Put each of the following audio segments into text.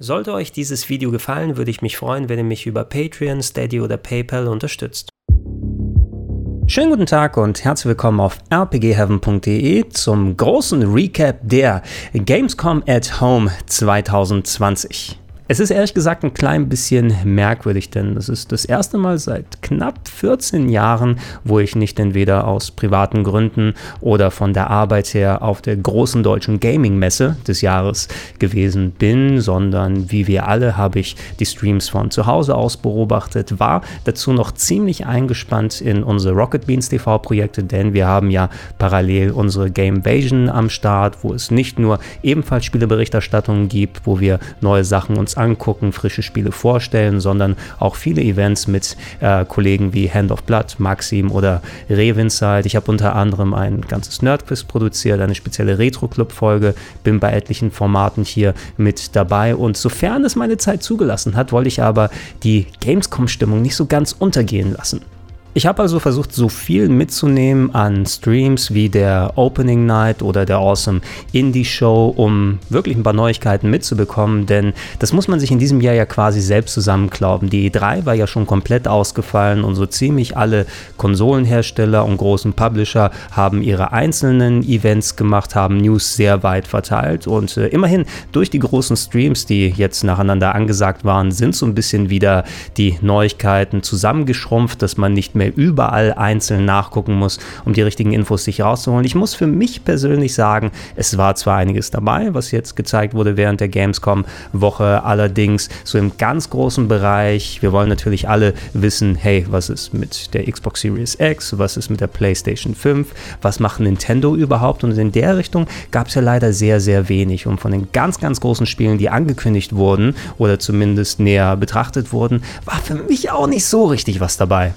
Sollte euch dieses Video gefallen, würde ich mich freuen, wenn ihr mich über Patreon, Steady oder PayPal unterstützt. Schönen guten Tag und herzlich willkommen auf rpgheaven.de zum großen Recap der Gamescom at Home 2020. Es ist ehrlich gesagt ein klein bisschen merkwürdig, denn es ist das erste Mal seit knapp 14 Jahren, wo ich nicht entweder aus privaten Gründen oder von der Arbeit her auf der großen deutschen Gaming-Messe des Jahres gewesen bin, sondern wie wir alle habe ich die Streams von zu Hause aus beobachtet, war dazu noch ziemlich eingespannt in unsere Rocket Beans TV-Projekte, denn wir haben ja parallel unsere Gamevasion am Start, wo es nicht nur ebenfalls Spieleberichterstattungen gibt, wo wir neue Sachen uns angucken, frische Spiele vorstellen, sondern auch viele Events mit äh, Kollegen wie Hand of Blood, Maxim oder Revinside. Ich habe unter anderem ein ganzes Nerdquiz produziert, eine spezielle Retro-Club-Folge, bin bei etlichen Formaten hier mit dabei und sofern es meine Zeit zugelassen hat, wollte ich aber die Gamescom-Stimmung nicht so ganz untergehen lassen. Ich habe also versucht, so viel mitzunehmen an Streams wie der Opening Night oder der Awesome Indie Show, um wirklich ein paar Neuigkeiten mitzubekommen, denn das muss man sich in diesem Jahr ja quasi selbst zusammenklauben. Die E3 war ja schon komplett ausgefallen und so ziemlich alle Konsolenhersteller und großen Publisher haben ihre einzelnen Events gemacht, haben News sehr weit verteilt und äh, immerhin durch die großen Streams, die jetzt nacheinander angesagt waren, sind so ein bisschen wieder die Neuigkeiten zusammengeschrumpft, dass man nicht mehr mehr überall einzeln nachgucken muss, um die richtigen Infos sich rauszuholen. Ich muss für mich persönlich sagen, es war zwar einiges dabei, was jetzt gezeigt wurde während der Gamescom-Woche, allerdings so im ganz großen Bereich. Wir wollen natürlich alle wissen, hey, was ist mit der Xbox Series X, was ist mit der PlayStation 5, was macht Nintendo überhaupt? Und in der Richtung gab es ja leider sehr, sehr wenig. Und von den ganz, ganz großen Spielen, die angekündigt wurden oder zumindest näher betrachtet wurden, war für mich auch nicht so richtig was dabei.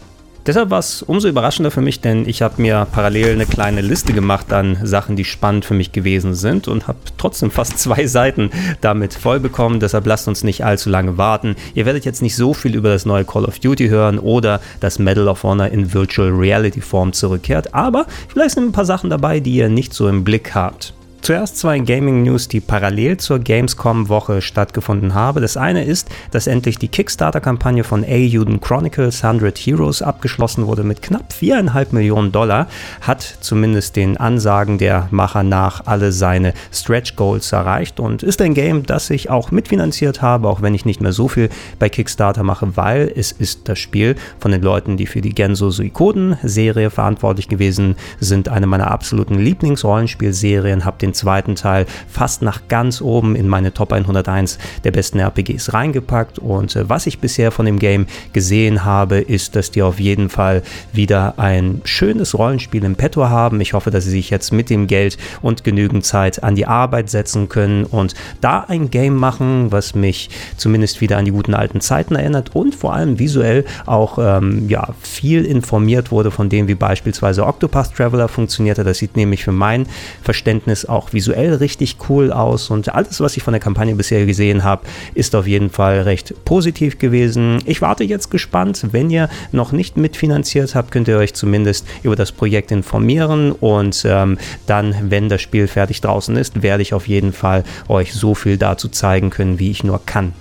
Deshalb war es umso überraschender für mich, denn ich habe mir parallel eine kleine Liste gemacht an Sachen, die spannend für mich gewesen sind und habe trotzdem fast zwei Seiten damit voll bekommen. Deshalb lasst uns nicht allzu lange warten. Ihr werdet jetzt nicht so viel über das neue Call of Duty hören oder das Medal of Honor in Virtual Reality Form zurückkehrt, aber vielleicht sind ein paar Sachen dabei, die ihr nicht so im Blick habt. Zuerst zwei Gaming-News, die parallel zur Gamescom-Woche stattgefunden haben. Das eine ist, dass endlich die Kickstarter-Kampagne von A-Juden Chronicles 100 Heroes abgeschlossen wurde mit knapp 4,5 Millionen Dollar, hat zumindest den Ansagen der Macher nach alle seine Stretch-Goals erreicht und ist ein Game, das ich auch mitfinanziert habe, auch wenn ich nicht mehr so viel bei Kickstarter mache, weil es ist das Spiel von den Leuten, die für die Genso Suikoden-Serie verantwortlich gewesen sind, eine meiner absoluten Lieblingsrollenspielserien, habe den zweiten Teil fast nach ganz oben in meine Top 101 der besten RPGs reingepackt. Und äh, was ich bisher von dem Game gesehen habe, ist, dass die auf jeden Fall wieder ein schönes Rollenspiel im Petto haben. Ich hoffe, dass sie sich jetzt mit dem Geld und genügend Zeit an die Arbeit setzen können und da ein Game machen, was mich zumindest wieder an die guten alten Zeiten erinnert und vor allem visuell auch ähm, ja, viel informiert wurde von dem, wie beispielsweise Octopath Traveler funktionierte. Das sieht nämlich für mein Verständnis auch auch visuell richtig cool aus und alles, was ich von der Kampagne bisher gesehen habe, ist auf jeden Fall recht positiv gewesen. Ich warte jetzt gespannt. Wenn ihr noch nicht mitfinanziert habt, könnt ihr euch zumindest über das Projekt informieren und ähm, dann, wenn das Spiel fertig draußen ist, werde ich auf jeden Fall euch so viel dazu zeigen können, wie ich nur kann.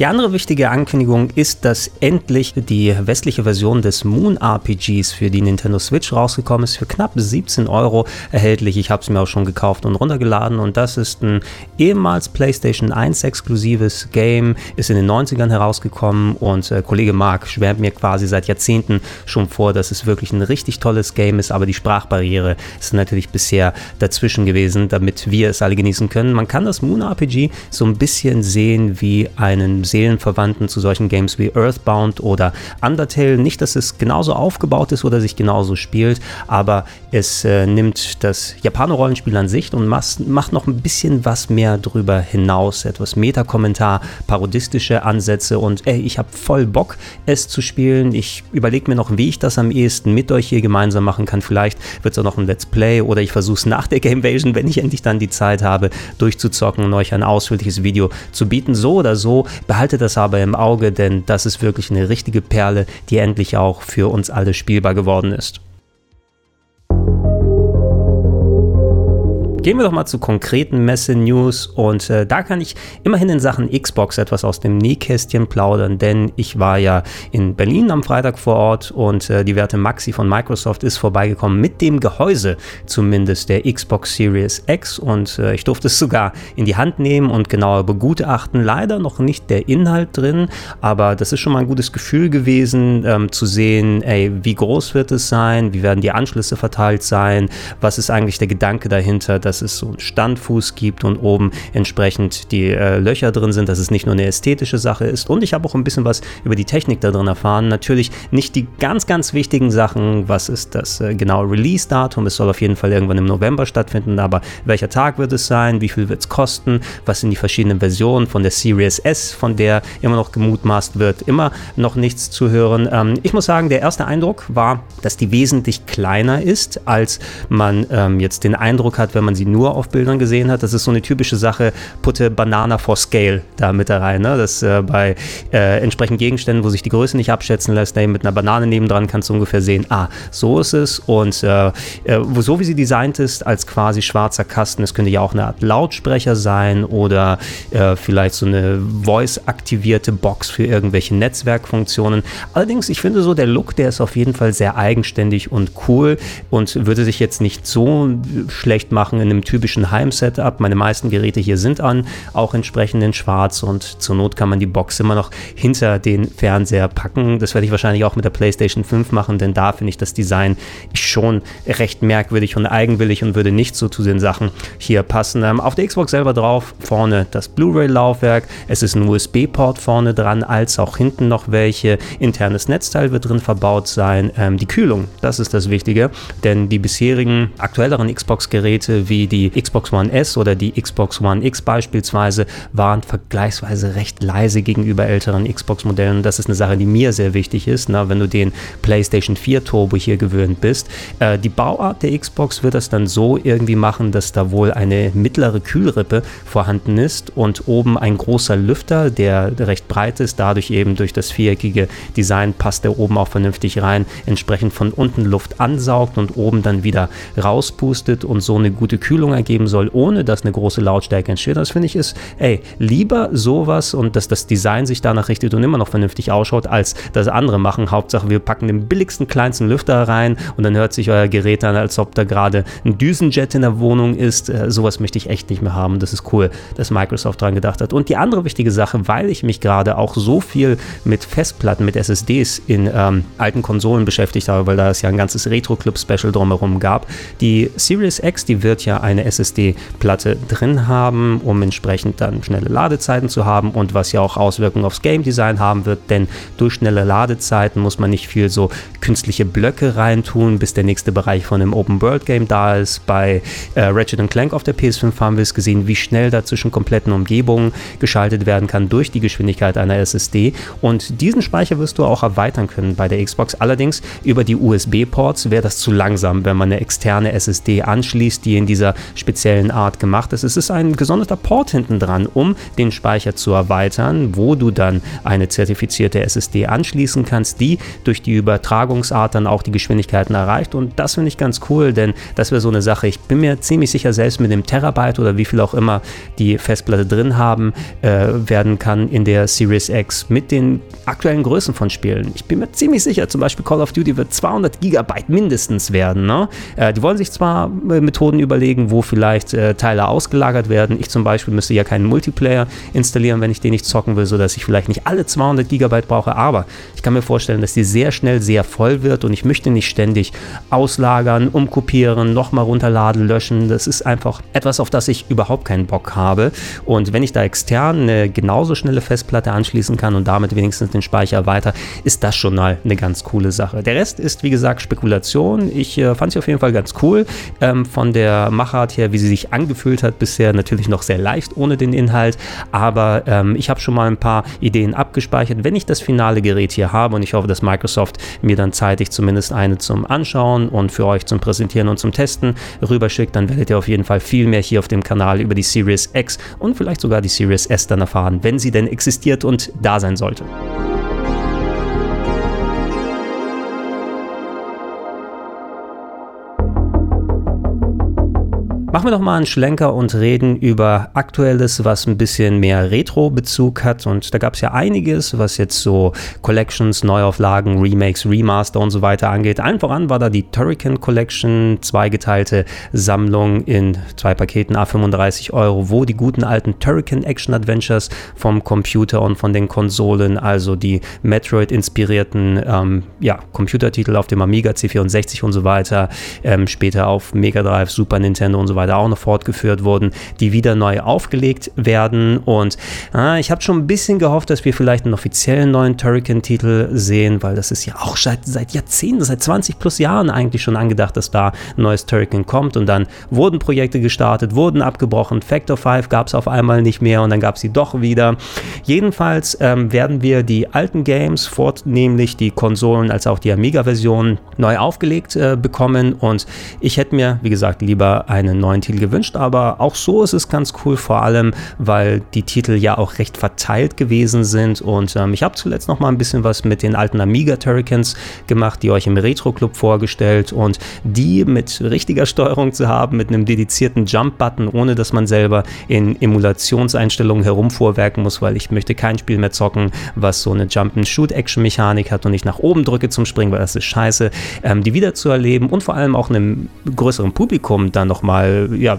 Die andere wichtige Ankündigung ist, dass endlich die westliche Version des Moon RPGs für die Nintendo Switch rausgekommen ist, für knapp 17 Euro erhältlich. Ich habe es mir auch schon gekauft und runtergeladen. Und das ist ein ehemals PlayStation 1 exklusives Game, ist in den 90ern herausgekommen. Und äh, Kollege Mark schwärmt mir quasi seit Jahrzehnten schon vor, dass es wirklich ein richtig tolles Game ist, aber die Sprachbarriere ist natürlich bisher dazwischen gewesen, damit wir es alle genießen können. Man kann das Moon RPG so ein bisschen sehen wie einen Seelenverwandten zu solchen Games wie Earthbound oder Undertale. Nicht, dass es genauso aufgebaut ist oder sich genauso spielt, aber es äh, nimmt das Japaner-Rollenspiel an sich und macht noch ein bisschen was mehr drüber hinaus. Etwas Meta-Kommentar, parodistische Ansätze und ey, ich habe voll Bock, es zu spielen. Ich überlege mir noch, wie ich das am ehesten mit euch hier gemeinsam machen kann. Vielleicht wird es auch noch ein Let's Play oder ich versuche es nach der Gamevasion, wenn ich endlich dann die Zeit habe, durchzuzocken und euch ein ausführliches Video zu bieten. So oder so, Behalte das aber im Auge, denn das ist wirklich eine richtige Perle, die endlich auch für uns alle spielbar geworden ist. Gehen wir doch mal zu konkreten Messe-News und äh, da kann ich immerhin in Sachen Xbox etwas aus dem Nähkästchen plaudern, denn ich war ja in Berlin am Freitag vor Ort und äh, die Werte Maxi von Microsoft ist vorbeigekommen mit dem Gehäuse zumindest der Xbox Series X und äh, ich durfte es sogar in die Hand nehmen und genauer begutachten. Leider noch nicht der Inhalt drin, aber das ist schon mal ein gutes Gefühl gewesen ähm, zu sehen, ey, wie groß wird es sein, wie werden die Anschlüsse verteilt sein, was ist eigentlich der Gedanke dahinter, dass es so einen Standfuß gibt und oben entsprechend die äh, Löcher drin sind, dass es nicht nur eine ästhetische Sache ist. Und ich habe auch ein bisschen was über die Technik da drin erfahren. Natürlich nicht die ganz, ganz wichtigen Sachen. Was ist das äh, genaue Release-Datum? Es soll auf jeden Fall irgendwann im November stattfinden, aber welcher Tag wird es sein? Wie viel wird es kosten? Was sind die verschiedenen Versionen von der Series S, von der immer noch gemutmaßt wird? Immer noch nichts zu hören. Ähm, ich muss sagen, der erste Eindruck war, dass die wesentlich kleiner ist, als man ähm, jetzt den Eindruck hat, wenn man sie sie nur auf Bildern gesehen hat. Das ist so eine typische Sache, putte Banana for Scale da mit da rein. Ne? Das äh, bei äh, entsprechenden Gegenständen, wo sich die Größe nicht abschätzen lässt, ey, mit einer Banane nebendran kannst du ungefähr sehen, ah, so ist es. Und äh, äh so wie sie designt ist, als quasi schwarzer Kasten, es könnte ja auch eine Art Lautsprecher sein oder äh, vielleicht so eine voice-aktivierte Box für irgendwelche Netzwerkfunktionen. Allerdings, ich finde so, der Look, der ist auf jeden Fall sehr eigenständig und cool und würde sich jetzt nicht so schlecht machen in einem typischen Heim-Setup. Meine meisten Geräte hier sind an, auch entsprechend in schwarz und zur Not kann man die Box immer noch hinter den Fernseher packen. Das werde ich wahrscheinlich auch mit der PlayStation 5 machen, denn da finde ich das Design schon recht merkwürdig und eigenwillig und würde nicht so zu den Sachen hier passen. Ähm, auf der Xbox selber drauf, vorne das Blu-ray-Laufwerk, es ist ein USB-Port vorne dran, als auch hinten noch welche. Internes Netzteil wird drin verbaut sein. Ähm, die Kühlung, das ist das Wichtige, denn die bisherigen aktuelleren Xbox-Geräte wie die Xbox One S oder die Xbox One X beispielsweise waren vergleichsweise recht leise gegenüber älteren Xbox-Modellen. Das ist eine Sache, die mir sehr wichtig ist, na, wenn du den PlayStation 4 Turbo hier gewöhnt bist. Äh, die Bauart der Xbox wird das dann so irgendwie machen, dass da wohl eine mittlere Kühlrippe vorhanden ist und oben ein großer Lüfter, der recht breit ist, dadurch eben durch das viereckige Design passt der oben auch vernünftig rein, entsprechend von unten Luft ansaugt und oben dann wieder rauspustet und so eine gute Kühlung ergeben soll, ohne dass eine große Lautstärke entsteht. Das finde ich ist, ey, lieber sowas und dass das Design sich danach richtet und immer noch vernünftig ausschaut, als das andere machen. Hauptsache, wir packen den billigsten, kleinsten Lüfter rein und dann hört sich euer Gerät an, als ob da gerade ein Düsenjet in der Wohnung ist. Äh, sowas möchte ich echt nicht mehr haben. Das ist cool, dass Microsoft dran gedacht hat. Und die andere wichtige Sache, weil ich mich gerade auch so viel mit Festplatten, mit SSDs in ähm, alten Konsolen beschäftigt habe, weil da es ja ein ganzes Retro-Club-Special drumherum gab. Die Series X, die wird ja eine SSD-Platte drin haben, um entsprechend dann schnelle Ladezeiten zu haben und was ja auch Auswirkungen aufs Game Design haben wird, denn durch schnelle Ladezeiten muss man nicht viel so künstliche Blöcke reintun, bis der nächste Bereich von einem Open World Game da ist. Bei äh, Ratchet Clank auf der PS5 haben wir es gesehen, wie schnell da zwischen kompletten Umgebungen geschaltet werden kann durch die Geschwindigkeit einer SSD und diesen Speicher wirst du auch erweitern können bei der Xbox. Allerdings über die USB-Ports wäre das zu langsam, wenn man eine externe SSD anschließt, die in diese dieser speziellen Art gemacht ist. Es ist ein gesonderter Port hinten dran, um den Speicher zu erweitern, wo du dann eine zertifizierte SSD anschließen kannst, die durch die Übertragungsart dann auch die Geschwindigkeiten erreicht. Und das finde ich ganz cool, denn das wäre so eine Sache. Ich bin mir ziemlich sicher, selbst mit dem Terabyte oder wie viel auch immer die Festplatte drin haben äh, werden kann in der Series X mit den aktuellen Größen von Spielen. Ich bin mir ziemlich sicher, zum Beispiel Call of Duty wird 200 Gigabyte mindestens werden. Ne? Äh, die wollen sich zwar äh, Methoden überlegen, überlegen, wo vielleicht äh, Teile ausgelagert werden. Ich zum Beispiel müsste ja keinen Multiplayer installieren, wenn ich den nicht zocken will, sodass ich vielleicht nicht alle 200 Gigabyte brauche. Aber ich kann mir vorstellen, dass die sehr schnell sehr voll wird und ich möchte nicht ständig auslagern, umkopieren, nochmal runterladen, löschen. Das ist einfach etwas, auf das ich überhaupt keinen Bock habe. Und wenn ich da extern eine genauso schnelle Festplatte anschließen kann und damit wenigstens den Speicher weiter, ist das schon mal eine ganz coole Sache. Der Rest ist, wie gesagt, Spekulation. Ich äh, fand sie auf jeden Fall ganz cool. Ähm, von der Machart her, wie sie sich angefühlt hat, bisher natürlich noch sehr leicht ohne den Inhalt, aber ähm, ich habe schon mal ein paar Ideen abgespeichert. Wenn ich das finale Gerät hier habe und ich hoffe, dass Microsoft mir dann zeitig zumindest eine zum Anschauen und für euch zum Präsentieren und zum Testen rüberschickt, dann werdet ihr auf jeden Fall viel mehr hier auf dem Kanal über die Series X und vielleicht sogar die Series S dann erfahren, wenn sie denn existiert und da sein sollte. Machen wir doch mal einen Schlenker und reden über Aktuelles, was ein bisschen mehr Retro-Bezug hat. Und da gab es ja einiges, was jetzt so Collections, Neuauflagen, Remakes, Remaster und so weiter angeht. Allen voran war da die Turrican Collection, zweigeteilte Sammlung in zwei Paketen A35 Euro, wo die guten alten Turrican Action Adventures vom Computer und von den Konsolen, also die Metroid-inspirierten ähm, ja, Computertitel auf dem Amiga, C64 und so weiter, ähm, später auf Mega Drive, Super Nintendo und so weiter weiter auch noch fortgeführt wurden, die wieder neu aufgelegt werden. Und äh, ich habe schon ein bisschen gehofft, dass wir vielleicht einen offiziellen neuen Turrican-Titel sehen, weil das ist ja auch seit, seit Jahrzehnten, seit 20 plus Jahren eigentlich schon angedacht, dass da ein neues Turrican kommt. Und dann wurden Projekte gestartet, wurden abgebrochen. Factor 5 gab es auf einmal nicht mehr und dann gab es sie doch wieder. Jedenfalls ähm, werden wir die alten Games, vornehmlich die Konsolen als auch die Amiga-Version, neu aufgelegt äh, bekommen. Und ich hätte mir, wie gesagt, lieber einen neuen neuen Titel gewünscht, aber auch so ist es ganz cool, vor allem, weil die Titel ja auch recht verteilt gewesen sind. Und ähm, ich habe zuletzt noch mal ein bisschen was mit den alten Amiga Turricans gemacht, die euch im Retro Club vorgestellt. Und die mit richtiger Steuerung zu haben, mit einem dedizierten Jump-Button, ohne dass man selber in Emulationseinstellungen herumvorwerken muss, weil ich möchte kein Spiel mehr zocken, was so eine Jump-and-Shoot-Action-Mechanik hat und ich nach oben drücke zum Springen, weil das ist scheiße, ähm, die wiederzuerleben und vor allem auch einem größeren Publikum dann nochmal ja,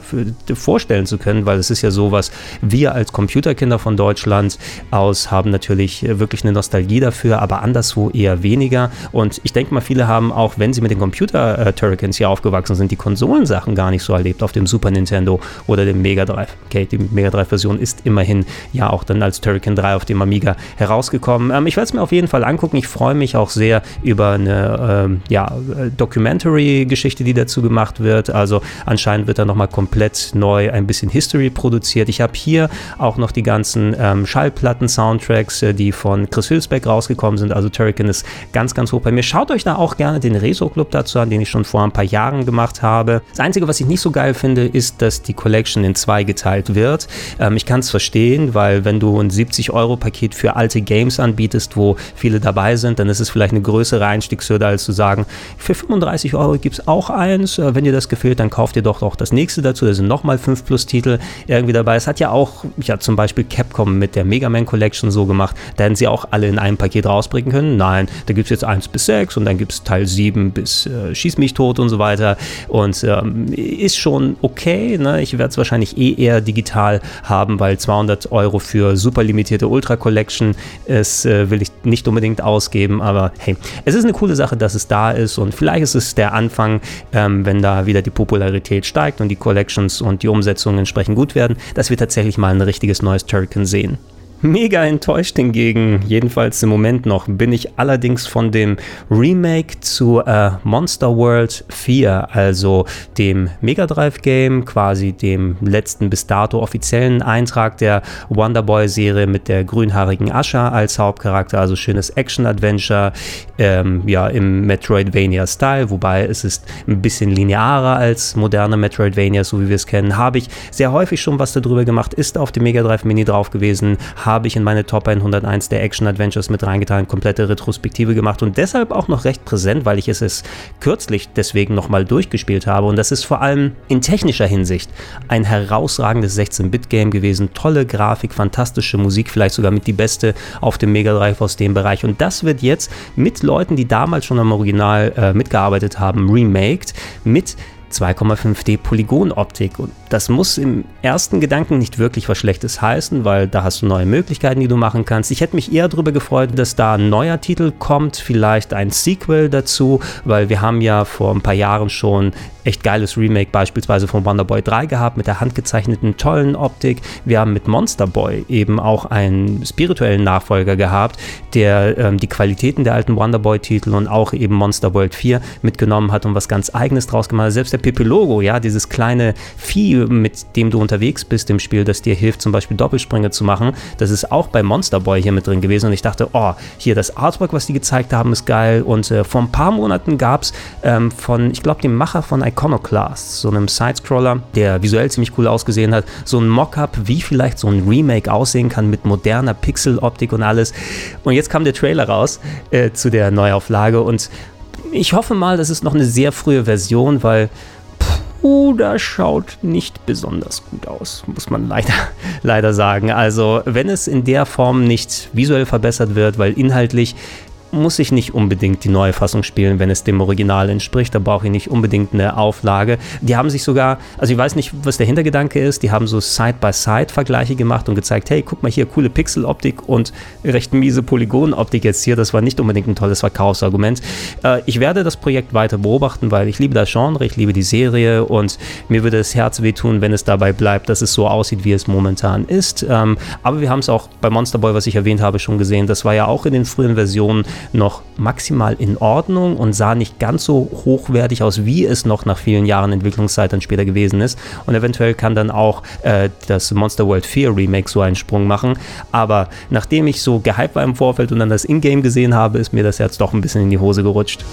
vorstellen zu können, weil es ist ja so, was wir als Computerkinder von Deutschland aus haben natürlich äh, wirklich eine Nostalgie dafür, aber anderswo eher weniger. Und ich denke mal, viele haben auch, wenn sie mit den Computer-Turricans hier aufgewachsen sind, die Konsolensachen gar nicht so erlebt auf dem Super Nintendo oder dem Mega Drive. Okay, die Mega Drive-Version ist immerhin ja auch dann als Turrican 3 auf dem Amiga herausgekommen. Ähm, ich werde es mir auf jeden Fall angucken. Ich freue mich auch sehr über eine ähm, ja, äh, Documentary-Geschichte, die dazu gemacht wird. Also anscheinend wird da nochmal komplett neu ein bisschen History produziert. Ich habe hier auch noch die ganzen ähm, Schallplatten-Soundtracks, äh, die von Chris Hülsbeck rausgekommen sind. Also Turrican ist ganz, ganz hoch bei mir. Schaut euch da auch gerne den Reso-Club dazu an, den ich schon vor ein paar Jahren gemacht habe. Das Einzige, was ich nicht so geil finde, ist, dass die Collection in zwei geteilt wird. Ähm, ich kann es verstehen, weil wenn du ein 70-Euro-Paket für alte Games anbietest, wo viele dabei sind, dann ist es vielleicht eine größere Einstiegshürde, als zu sagen, für 35 Euro gibt es auch eins. Äh, wenn dir das gefällt, dann kauft ihr doch auch das nächste nächste dazu, da sind nochmal 5 Plus Titel irgendwie dabei. Es hat ja auch, ja zum Beispiel Capcom mit der Mega Man Collection so gemacht, da hätten sie auch alle in einem Paket rausbringen können. Nein, da gibt es jetzt 1 bis 6 und dann gibt es Teil 7 bis äh, Schieß mich tot und so weiter. Und ähm, ist schon okay. Ne? Ich werde es wahrscheinlich eh eher digital haben, weil 200 Euro für super limitierte Ultra Collection ist, äh, will ich nicht unbedingt ausgeben. Aber hey, es ist eine coole Sache, dass es da ist und vielleicht ist es der Anfang, ähm, wenn da wieder die Popularität steigt und die Collections und die Umsetzungen entsprechend gut werden, dass wir tatsächlich mal ein richtiges neues Turrican sehen. Mega enttäuscht hingegen, jedenfalls im Moment noch, bin ich allerdings von dem Remake zu äh, Monster World 4, also dem Mega Drive Game, quasi dem letzten bis dato offiziellen Eintrag der Wonder Boy Serie mit der grünhaarigen Asha als Hauptcharakter, also schönes Action-Adventure, ähm, ja, im Metroidvania-Style, wobei es ist ein bisschen linearer als moderne Metroidvania, so wie wir es kennen. Habe ich sehr häufig schon was darüber gemacht, ist auf dem Mega Drive Mini drauf gewesen, habe ich in meine Top 101 der Action Adventures mit reingetan, komplette Retrospektive gemacht und deshalb auch noch recht präsent, weil ich es, es kürzlich deswegen nochmal durchgespielt habe. Und das ist vor allem in technischer Hinsicht ein herausragendes 16-Bit-Game gewesen. Tolle Grafik, fantastische Musik, vielleicht sogar mit die beste auf dem Mega Drive aus dem Bereich. Und das wird jetzt mit Leuten, die damals schon am Original äh, mitgearbeitet haben, remaked mit 2,5D Polygonoptik. Und das muss im ersten Gedanken nicht wirklich was Schlechtes heißen, weil da hast du neue Möglichkeiten, die du machen kannst. Ich hätte mich eher darüber gefreut, dass da ein neuer Titel kommt, vielleicht ein Sequel dazu, weil wir haben ja vor ein paar Jahren schon echt geiles Remake beispielsweise von Wonder Boy 3 gehabt mit der handgezeichneten tollen Optik. Wir haben mit Monster Boy eben auch einen spirituellen Nachfolger gehabt, der ähm, die Qualitäten der alten Wonder Boy Titel und auch eben Monster World 4 mitgenommen hat und was ganz eigenes draus gemacht hat. Selbst der Pepe Logo, ja, dieses kleine Vieh, mit dem du unterwegs bist im Spiel, das dir hilft, zum Beispiel Doppelsprünge zu machen, das ist auch bei Monster Boy hier mit drin gewesen. Und ich dachte, oh, hier das Artwork, was die gezeigt haben, ist geil. Und äh, vor ein paar Monaten gab es ähm, von, ich glaube, dem Macher von Iconoclast, so einem Sidescroller, der visuell ziemlich cool ausgesehen hat, so ein Mockup, wie vielleicht so ein Remake aussehen kann mit moderner Pixeloptik und alles. Und jetzt kam der Trailer raus äh, zu der Neuauflage. Und ich hoffe mal, das ist noch eine sehr frühe Version, weil das schaut nicht besonders gut aus, muss man leider, leider sagen. Also, wenn es in der Form nicht visuell verbessert wird, weil inhaltlich muss ich nicht unbedingt die neue Fassung spielen, wenn es dem Original entspricht. Da brauche ich nicht unbedingt eine Auflage. Die haben sich sogar, also ich weiß nicht, was der Hintergedanke ist, die haben so Side-by-Side-Vergleiche gemacht und gezeigt, hey, guck mal hier, coole Pixeloptik und recht miese Polygonoptik jetzt hier. Das war nicht unbedingt ein tolles Verkaufsargument. Äh, ich werde das Projekt weiter beobachten, weil ich liebe das Genre, ich liebe die Serie und mir würde das Herz wehtun, wenn es dabei bleibt, dass es so aussieht, wie es momentan ist. Ähm, aber wir haben es auch bei Monster Boy, was ich erwähnt habe, schon gesehen. Das war ja auch in den frühen Versionen noch maximal in Ordnung und sah nicht ganz so hochwertig aus, wie es noch nach vielen Jahren Entwicklungszeit dann später gewesen ist. Und eventuell kann dann auch äh, das Monster World 4 Remake so einen Sprung machen. Aber nachdem ich so gehypt war im Vorfeld und dann das Ingame gesehen habe, ist mir das Herz doch ein bisschen in die Hose gerutscht.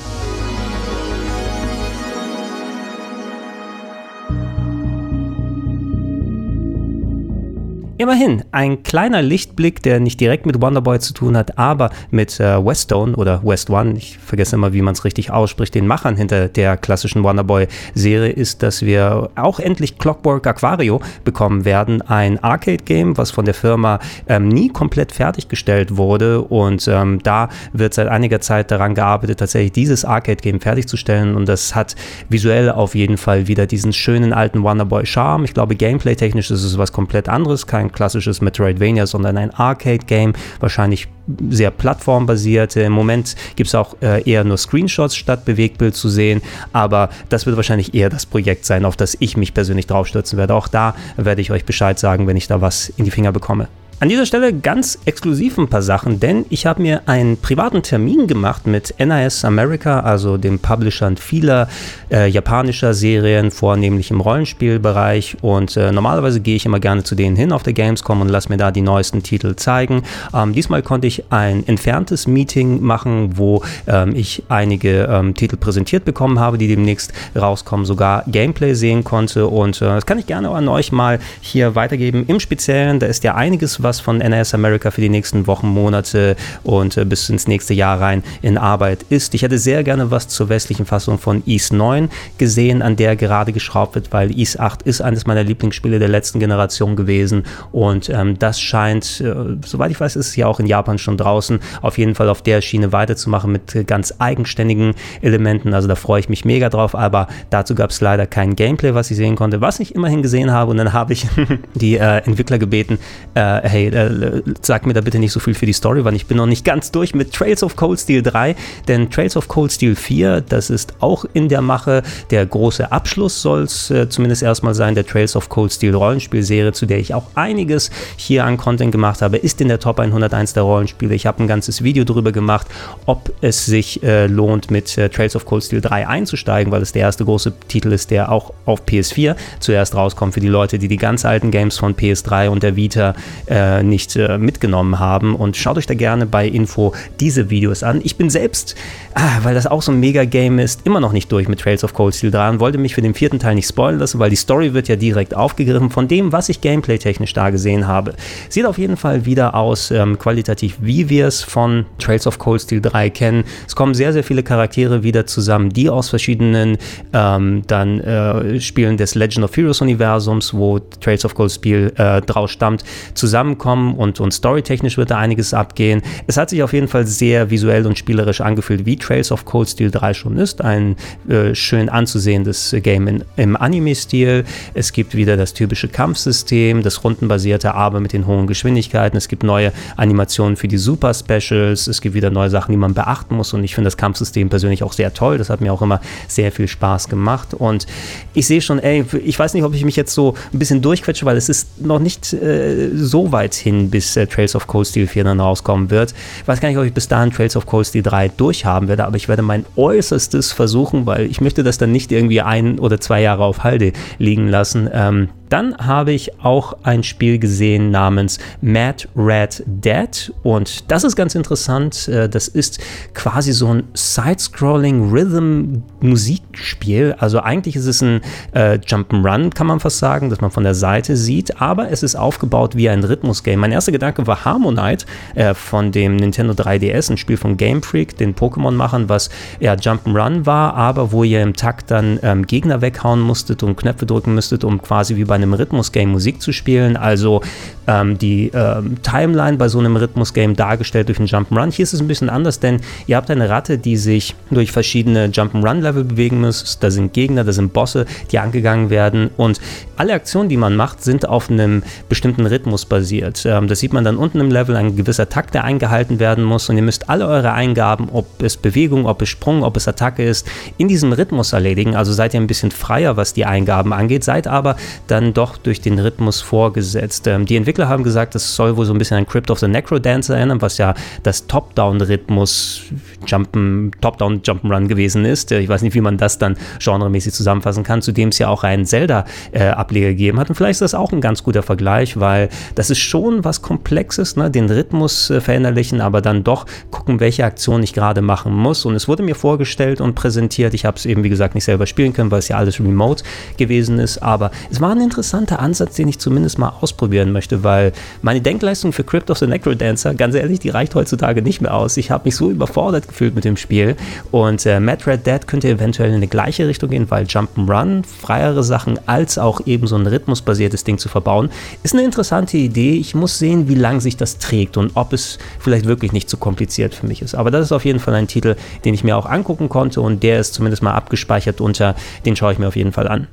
Immerhin, ein kleiner Lichtblick, der nicht direkt mit Wonderboy zu tun hat, aber mit äh, Westone oder West One, ich vergesse immer, wie man es richtig ausspricht, den Machern hinter der klassischen Wonderboy-Serie, ist, dass wir auch endlich Clockwork Aquario bekommen werden. Ein Arcade-Game, was von der Firma ähm, nie komplett fertiggestellt wurde und ähm, da wird seit einiger Zeit daran gearbeitet, tatsächlich dieses Arcade-Game fertigzustellen und das hat visuell auf jeden Fall wieder diesen schönen alten Wonderboy-Charme. Ich glaube, gameplay-technisch ist es was komplett anderes, kein kein klassisches Metroidvania, sondern ein Arcade-Game, wahrscheinlich sehr plattformbasiert. Im Moment gibt es auch äh, eher nur Screenshots statt Bewegtbild zu sehen, aber das wird wahrscheinlich eher das Projekt sein, auf das ich mich persönlich draufstürzen werde. Auch da werde ich euch Bescheid sagen, wenn ich da was in die Finger bekomme. An dieser Stelle ganz exklusiv ein paar Sachen, denn ich habe mir einen privaten Termin gemacht mit NIS America, also dem Publishern vieler äh, japanischer Serien, vornehmlich im Rollenspielbereich. Und äh, normalerweise gehe ich immer gerne zu denen hin auf der Gamescom und lasse mir da die neuesten Titel zeigen. Ähm, diesmal konnte ich ein entferntes Meeting machen, wo ähm, ich einige ähm, Titel präsentiert bekommen habe, die demnächst rauskommen, sogar Gameplay sehen konnte. Und äh, das kann ich gerne an euch mal hier weitergeben. Im Speziellen, da ist ja einiges, was was von NAS America für die nächsten Wochen, Monate und äh, bis ins nächste Jahr rein in Arbeit ist. Ich hätte sehr gerne was zur westlichen Fassung von Ease 9 gesehen, an der gerade geschraubt wird, weil Ease 8 ist eines meiner Lieblingsspiele der letzten Generation gewesen und ähm, das scheint, äh, soweit ich weiß, ist es ja auch in Japan schon draußen, auf jeden Fall auf der Schiene weiterzumachen mit äh, ganz eigenständigen Elementen. Also da freue ich mich mega drauf, aber dazu gab es leider kein Gameplay, was ich sehen konnte, was ich immerhin gesehen habe und dann habe ich die äh, Entwickler gebeten, äh, hey, hey, äh, sag mir da bitte nicht so viel für die Story, weil ich bin noch nicht ganz durch mit Trails of Cold Steel 3, denn Trails of Cold Steel 4, das ist auch in der Mache. Der große Abschluss soll es äh, zumindest erstmal sein, der Trails of Cold Steel Rollenspielserie, zu der ich auch einiges hier an Content gemacht habe, ist in der Top 101 der Rollenspiele. Ich habe ein ganzes Video darüber gemacht, ob es sich äh, lohnt, mit äh, Trails of Cold Steel 3 einzusteigen, weil es der erste große Titel ist, der auch auf PS4 zuerst rauskommt für die Leute, die die ganz alten Games von PS3 und der Vita äh, äh, nicht äh, mitgenommen haben. Und schaut euch da gerne bei Info diese Videos an. Ich bin selbst, ah, weil das auch so ein Mega-Game ist, immer noch nicht durch mit Trails of Cold Steel 3 und wollte mich für den vierten Teil nicht spoilern lassen, weil die Story wird ja direkt aufgegriffen von dem, was ich gameplay-technisch da gesehen habe. Sieht auf jeden Fall wieder aus, ähm, qualitativ, wie wir es von Trails of Cold Steel 3 kennen. Es kommen sehr, sehr viele Charaktere wieder zusammen, die aus verschiedenen ähm, dann äh, Spielen des Legend of Heroes Universums, wo Trails of Cold Steel äh, draus stammt, zusammen kommen und, und storytechnisch wird da einiges abgehen. Es hat sich auf jeden Fall sehr visuell und spielerisch angefühlt, wie Trails of Cold Steel 3 schon ist. Ein äh, schön anzusehendes Game in, im Anime-Stil. Es gibt wieder das typische Kampfsystem, das rundenbasierte, aber mit den hohen Geschwindigkeiten. Es gibt neue Animationen für die Super Specials. Es gibt wieder neue Sachen, die man beachten muss. Und ich finde das Kampfsystem persönlich auch sehr toll. Das hat mir auch immer sehr viel Spaß gemacht. Und ich sehe schon, ey, ich weiß nicht, ob ich mich jetzt so ein bisschen durchquetsche, weil es ist noch nicht äh, so weit Zeit hin, bis äh, Trails of Cold Steel 4 dann rauskommen wird. Ich weiß gar nicht, ob ich bis dahin Trails of Cold Steel 3 durchhaben werde, aber ich werde mein Äußerstes versuchen, weil ich möchte das dann nicht irgendwie ein oder zwei Jahre auf Halde liegen lassen. Ähm, Dann habe ich auch ein Spiel gesehen namens Mad Red Dead und das ist ganz interessant. Äh, das ist quasi so ein Side-Scrolling Rhythm Musikspiel. Also eigentlich ist es ein äh, Jump'n'Run, kann man fast sagen, dass man von der Seite sieht, aber es ist aufgebaut wie ein Rhythmus-Game. Mein erster Gedanke war Harmonite äh, von dem Nintendo 3DS, ein Spiel von Game Freak, den Pokémon-Machern, was ja Jump'n'Run war, aber wo ihr im Takt dann ähm, Gegner weghauen musstet und Knöpfe drücken müsstet, um quasi wie bei einem Rhythmus-Game Musik zu spielen. Also ähm, die ähm, Timeline bei so einem Rhythmus-Game dargestellt durch einen Jump'n'Run. Hier ist es ein bisschen anders, denn ihr habt eine Ratte, die sich durch verschiedene Jump'n'Run-Level bewegen muss. Da sind Gegner, da sind Bosse, die angegangen werden und alle Aktionen, die man macht, sind auf einem bestimmten Rhythmus basiert. Ähm, das sieht man dann unten im Level, ein gewisser Takt, der eingehalten werden muss und ihr müsst alle eure Eingaben, ob es Bewegung, ob es Sprung, ob es Attacke ist, in diesem Rhythmus erledigen. Also seid ihr ein bisschen freier, was die Eingaben angeht, seid aber dann doch durch den Rhythmus vorgesetzt. Ähm, die Entwickler haben gesagt, das soll wohl so ein bisschen an Crypt of the Necro Dancer erinnern, was ja das Top-Down-Rhythmus Jumpen, Top-Down Jump'n'Run gewesen ist. Äh, ich weiß nicht, wie man das dann genremäßig zusammenfassen kann, zu dem es ja auch einen Zelda-Ableger gegeben hat. Und vielleicht ist das auch ein ganz guter Vergleich, weil das ist schon was Komplexes, ne? den Rhythmus äh, verinnerlichen, aber dann doch gucken, welche Aktion ich gerade machen muss. Und es wurde mir vorgestellt und präsentiert. Ich habe es eben, wie gesagt, nicht selber spielen können, weil es ja alles remote gewesen ist. Aber es war ein interessanter Ansatz, den ich zumindest mal ausprobieren möchte, weil meine Denkleistung für Crypt of the Necrodancer, ganz ehrlich, die reicht heutzutage nicht mehr aus. Ich habe mich so überfordert gefühlt mit dem Spiel. Und äh, Mad Red Dead könnte eventuell in eine gleiche Richtung gehen, weil Jump'n'Run, freiere Sachen als auch eben so ein rhythmusbasiertes Ding zu verbauen, ist eine interessante Idee. Ich muss sehen, wie lange sich das trägt und ob es vielleicht wirklich nicht zu kompliziert für mich ist. Aber das ist auf jeden Fall ein Titel, den ich mir auch angucken konnte und der ist zumindest mal abgespeichert unter, den schaue ich mir auf jeden Fall an.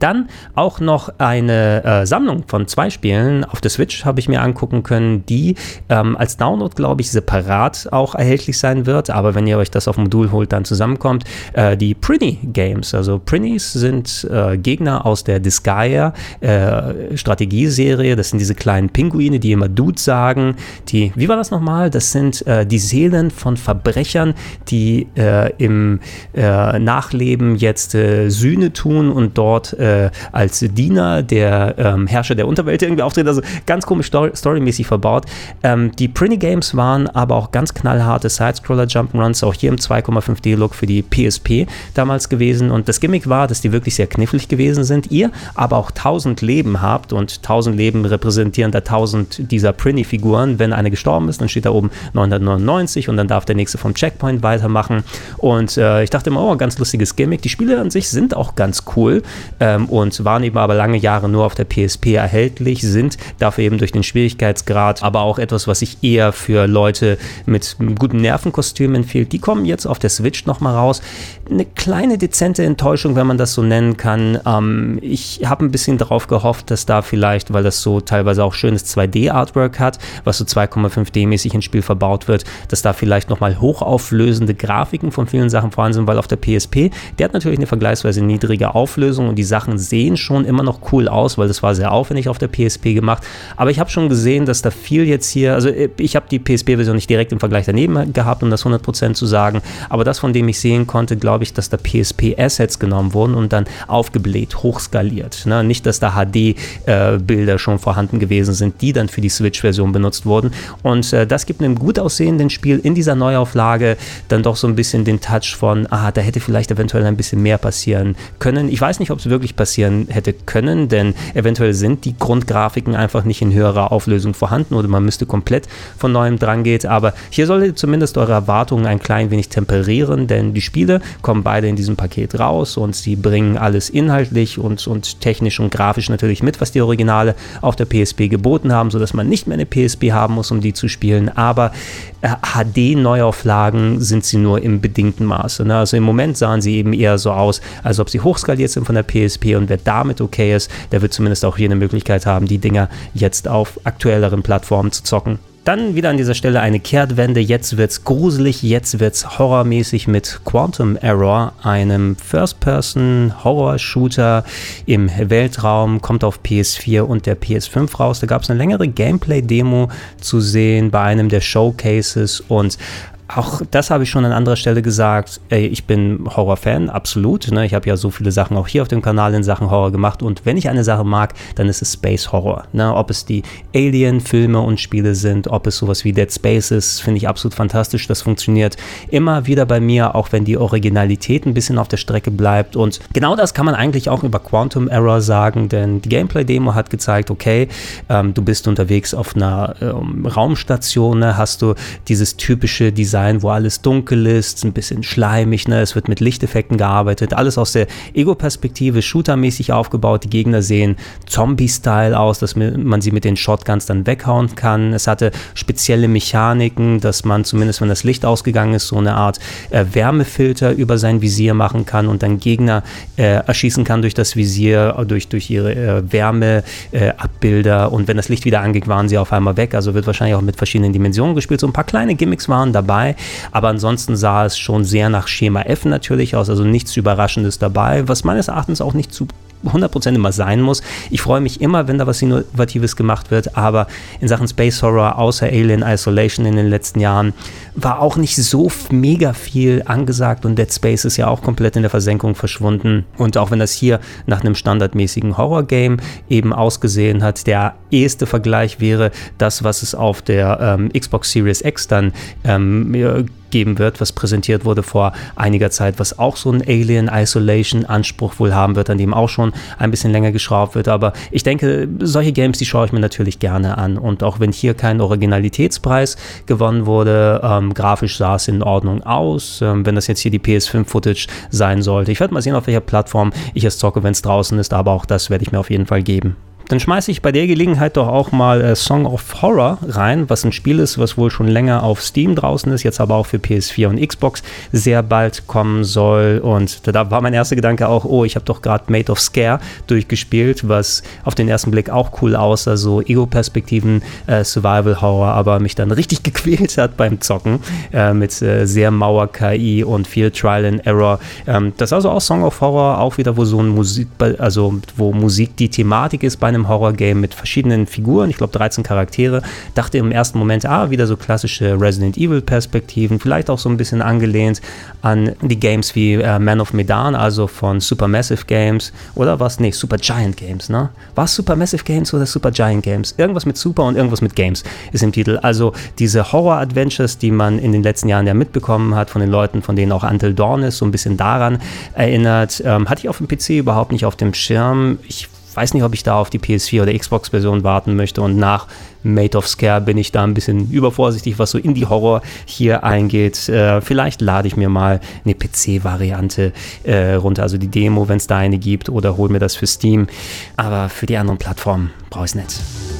Dann auch noch eine äh, Sammlung von zwei Spielen auf der Switch habe ich mir angucken können, die ähm, als Download, glaube ich, separat auch erhältlich sein wird. Aber wenn ihr euch das auf Modul holt, dann zusammenkommt. Äh, die Prinny Games. Also Prinnies sind äh, Gegner aus der Disgaea äh, Strategieserie. Das sind diese kleinen Pinguine, die immer Dude sagen. Die, wie war das nochmal? Das sind äh, die Seelen von Verbrechern, die äh, im Nachleben jetzt Sühne tun und dort äh, als Diener der ähm, Herrscher der Unterwelt irgendwie auftreten. Also ganz komisch story storymäßig verbaut. Ähm, die Prinny Games waren aber auch ganz knallharte Sidescroller Jump'n'Runs, auch hier im 2,5D-Look für die PSP damals gewesen. Und das Gimmick war, dass die wirklich sehr knifflig gewesen sind. Ihr aber auch 1000 Leben habt und 1000 Leben repräsentieren da 1000 dieser Prinny-Figuren. Wenn eine gestorben ist, dann steht da oben 999 und dann darf der nächste vom Checkpoint weitermachen. Und äh, ich dachte immer, oh, ganz lustiges Gimmick. Die Spiele an sich sind auch ganz cool. Ähm, ähm, und waren eben aber lange Jahre nur auf der PSP erhältlich, sind dafür eben durch den Schwierigkeitsgrad, aber auch etwas, was sich eher für Leute mit gutem Nervenkostüm empfiehlt. Die kommen jetzt auf der Switch nochmal raus. Eine kleine dezente Enttäuschung, wenn man das so nennen kann. Ähm, ich habe ein bisschen darauf gehofft, dass da vielleicht, weil das so teilweise auch schönes 2D-Artwork hat, was so 2,5D-mäßig ins Spiel verbaut wird, dass da vielleicht nochmal hochauflösende Grafiken von vielen Sachen vorhanden sind, weil auf der PSP, der hat natürlich eine vergleichsweise niedrige Auflösung und die Sachen Sachen sehen schon immer noch cool aus, weil das war sehr aufwendig auf der PSP gemacht. Aber ich habe schon gesehen, dass da viel jetzt hier, also äh, ich habe die PSP-Version nicht direkt im Vergleich daneben gehabt, um das 100% zu sagen. Aber das, von dem ich sehen konnte, glaube ich, dass da PSP-Assets genommen wurden und dann aufgebläht, hochskaliert. Ne? Nicht, dass da HD-Bilder äh, schon vorhanden gewesen sind, die dann für die Switch-Version benutzt wurden. Und äh, das gibt einem gut aussehenden Spiel in dieser Neuauflage dann doch so ein bisschen den Touch von, ah, da hätte vielleicht eventuell ein bisschen mehr passieren können. Ich weiß nicht, ob es wirklich passieren hätte können, denn eventuell sind die Grundgrafiken einfach nicht in höherer Auflösung vorhanden oder man müsste komplett von neuem dran gehen. Aber hier solltet ihr zumindest eure Erwartungen ein klein wenig temperieren, denn die Spiele kommen beide in diesem Paket raus und sie bringen alles inhaltlich und, und technisch und grafisch natürlich mit, was die Originale auf der PSP geboten haben, sodass man nicht mehr eine PSP haben muss, um die zu spielen. Aber HD-Neuauflagen äh, sind sie nur im bedingten Maße. Ne? Also im Moment sahen sie eben eher so aus, als ob sie hochskaliert sind von der PSP und wer damit okay ist, der wird zumindest auch hier eine Möglichkeit haben, die Dinger jetzt auf aktuelleren Plattformen zu zocken. Dann wieder an dieser Stelle eine Kehrtwende. Jetzt wird's gruselig, jetzt wird's horrormäßig mit Quantum Error, einem First-Person-Horror-Shooter im Weltraum, kommt auf PS4 und der PS5 raus. Da gab es eine längere Gameplay-Demo zu sehen bei einem der Showcases und auch das habe ich schon an anderer Stelle gesagt. Ey, ich bin Horror-Fan, absolut. Ne? Ich habe ja so viele Sachen auch hier auf dem Kanal in Sachen Horror gemacht. Und wenn ich eine Sache mag, dann ist es Space Horror. Ne? Ob es die Alien-Filme und Spiele sind, ob es sowas wie Dead Space ist, finde ich absolut fantastisch. Das funktioniert immer wieder bei mir, auch wenn die Originalität ein bisschen auf der Strecke bleibt. Und genau das kann man eigentlich auch über Quantum Error sagen, denn die Gameplay-Demo hat gezeigt, okay, ähm, du bist unterwegs auf einer ähm, Raumstation, ne? hast du dieses typische Design Design, wo alles dunkel ist, ein bisschen schleimig, ne? es wird mit Lichteffekten gearbeitet, alles aus der Ego-Perspektive, shootermäßig aufgebaut. Die Gegner sehen Zombie-Style aus, dass man sie mit den Shotguns dann weghauen kann. Es hatte spezielle Mechaniken, dass man zumindest, wenn das Licht ausgegangen ist, so eine Art äh, Wärmefilter über sein Visier machen kann und dann Gegner äh, erschießen kann durch das Visier, durch, durch ihre äh, Wärmeabbilder. Äh, und wenn das Licht wieder angeht, waren sie auf einmal weg. Also wird wahrscheinlich auch mit verschiedenen Dimensionen gespielt. So ein paar kleine Gimmicks waren dabei aber ansonsten sah es schon sehr nach Schema F natürlich aus, also nichts Überraschendes dabei, was meines Erachtens auch nicht zu 100% immer sein muss. Ich freue mich immer, wenn da was Innovatives gemacht wird, aber in Sachen Space Horror, außer Alien Isolation in den letzten Jahren, war auch nicht so mega viel angesagt und Dead Space ist ja auch komplett in der Versenkung verschwunden. Und auch wenn das hier nach einem standardmäßigen Horror-Game eben ausgesehen hat, der eheste Vergleich wäre das, was es auf der ähm, Xbox Series X dann ähm, geben wird, was präsentiert wurde vor einiger Zeit, was auch so einen Alien Isolation Anspruch wohl haben wird, an dem auch schon ein bisschen länger geschraubt wird. Aber ich denke, solche Games, die schaue ich mir natürlich gerne an. Und auch wenn hier kein Originalitätspreis gewonnen wurde, ähm, grafisch sah es in Ordnung aus. Ähm, wenn das jetzt hier die PS5-Footage sein sollte. Ich werde mal sehen, auf welcher Plattform ich es zocke, wenn es draußen ist, aber auch das werde ich mir auf jeden Fall geben. Dann schmeiße ich bei der Gelegenheit doch auch mal äh, Song of Horror rein, was ein Spiel ist, was wohl schon länger auf Steam draußen ist, jetzt aber auch für PS4 und Xbox sehr bald kommen soll. Und da war mein erster Gedanke auch, oh, ich habe doch gerade Made of Scare durchgespielt, was auf den ersten Blick auch cool aussah, so Ego-Perspektiven äh, Survival Horror, aber mich dann richtig gequält hat beim Zocken äh, mit äh, sehr Mauer KI und viel Trial and Error. Ähm, das ist also auch Song of Horror, auch wieder wo so ein Musik, also wo Musik die Thematik ist bei einem einem Horror-Game mit verschiedenen Figuren, ich glaube 13 Charaktere, dachte im ersten Moment, ah, wieder so klassische Resident Evil-Perspektiven, vielleicht auch so ein bisschen angelehnt an die Games wie äh, Man of Medan, also von Supermassive Games oder was? Nee, Super Giant Games, ne? War es Supermassive Games oder Super Giant Games? Irgendwas mit Super und irgendwas mit Games ist im Titel. Also diese Horror-Adventures, die man in den letzten Jahren ja mitbekommen hat von den Leuten, von denen auch Until Dawn ist, so ein bisschen daran erinnert, ähm, hatte ich auf dem PC überhaupt nicht auf dem Schirm. Ich weiß nicht, ob ich da auf die PS4 oder Xbox-Version warten möchte und nach Made of Scare bin ich da ein bisschen übervorsichtig, was so Indie-Horror hier eingeht. Äh, vielleicht lade ich mir mal eine PC-Variante äh, runter, also die Demo, wenn es da eine gibt, oder hol mir das für Steam. Aber für die anderen Plattformen brauche ich es nicht.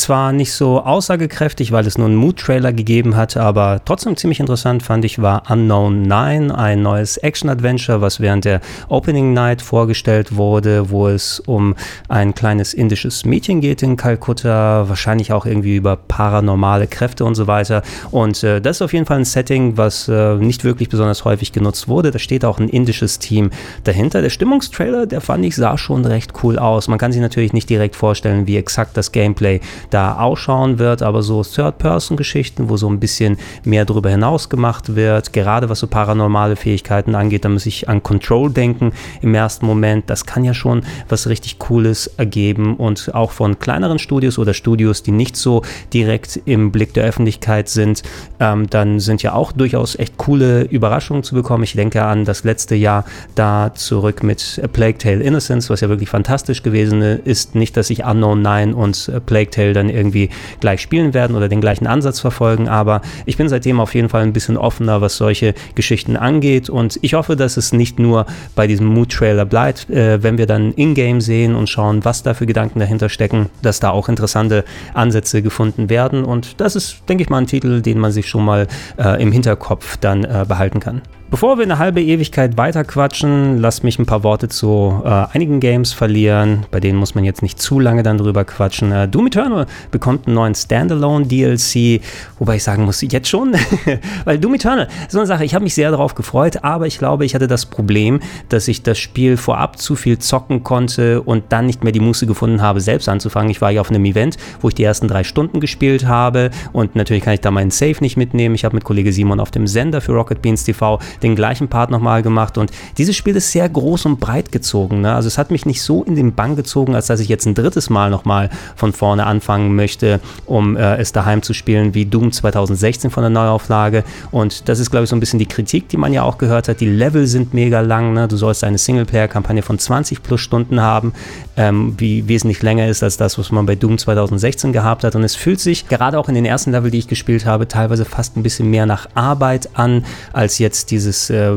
Zwar nicht so aussagekräftig, weil es nur einen Mood-Trailer gegeben hat, aber trotzdem ziemlich interessant fand ich, war Unknown 9, ein neues Action-Adventure, was während der Opening Night vorgestellt wurde, wo es um ein kleines indisches Mädchen geht in Kalkutta, wahrscheinlich auch irgendwie über paranormale Kräfte und so weiter. Und äh, das ist auf jeden Fall ein Setting, was äh, nicht wirklich besonders häufig genutzt wurde. Da steht auch ein indisches Team dahinter. Der Stimmungstrailer, der fand ich, sah schon recht cool aus. Man kann sich natürlich nicht direkt vorstellen, wie exakt das Gameplay da ausschauen wird, aber so Third-Person-Geschichten, wo so ein bisschen mehr darüber hinaus gemacht wird, gerade was so paranormale Fähigkeiten angeht, da muss ich an Control denken im ersten Moment. Das kann ja schon was richtig Cooles ergeben und auch von kleineren Studios oder Studios, die nicht so direkt im Blick der Öffentlichkeit sind, ähm, dann sind ja auch durchaus echt coole Überraschungen zu bekommen. Ich denke an das letzte Jahr da zurück mit Plague Tale Innocence, was ja wirklich fantastisch gewesen ist. Nicht, dass ich Unknown 9 und Plague Tale dann irgendwie gleich spielen werden oder den gleichen Ansatz verfolgen, aber ich bin seitdem auf jeden Fall ein bisschen offener, was solche Geschichten angeht und ich hoffe, dass es nicht nur bei diesem Mood-Trailer bleibt, äh, wenn wir dann in-game sehen und schauen, was da für Gedanken dahinter stecken, dass da auch interessante Ansätze gefunden werden und das ist, denke ich mal, ein Titel, den man sich schon mal äh, im Hinterkopf dann äh, behalten kann. Bevor wir eine halbe Ewigkeit weiter quatschen, lasst mich ein paar Worte zu äh, einigen Games verlieren. Bei denen muss man jetzt nicht zu lange dann drüber quatschen. Äh, Doom Eternal bekommt einen neuen Standalone-DLC, wobei ich sagen muss, jetzt schon, weil Doom Eternal, so eine Sache, ich habe mich sehr darauf gefreut, aber ich glaube, ich hatte das Problem, dass ich das Spiel vorab zu viel zocken konnte und dann nicht mehr die Muße gefunden habe, selbst anzufangen. Ich war ja auf einem Event, wo ich die ersten drei Stunden gespielt habe und natürlich kann ich da meinen Save nicht mitnehmen. Ich habe mit Kollege Simon auf dem Sender für Rocket Beans TV den gleichen Part nochmal gemacht und dieses Spiel ist sehr groß und breit gezogen. Ne? Also es hat mich nicht so in den Bann gezogen, als dass ich jetzt ein drittes Mal nochmal von vorne anfangen möchte, um äh, es daheim zu spielen, wie Doom 2016 von der Neuauflage. Und das ist, glaube ich, so ein bisschen die Kritik, die man ja auch gehört hat. Die Level sind mega lang. Ne? Du sollst eine Singleplayer-Kampagne von 20 plus Stunden haben, ähm, wie wesentlich länger ist als das, was man bei Doom 2016 gehabt hat. Und es fühlt sich gerade auch in den ersten Level, die ich gespielt habe, teilweise fast ein bisschen mehr nach Arbeit an, als jetzt dieses äh,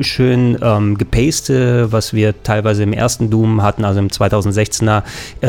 schön ähm, gepaste, was wir teilweise im ersten Doom hatten, also im 2016er äh,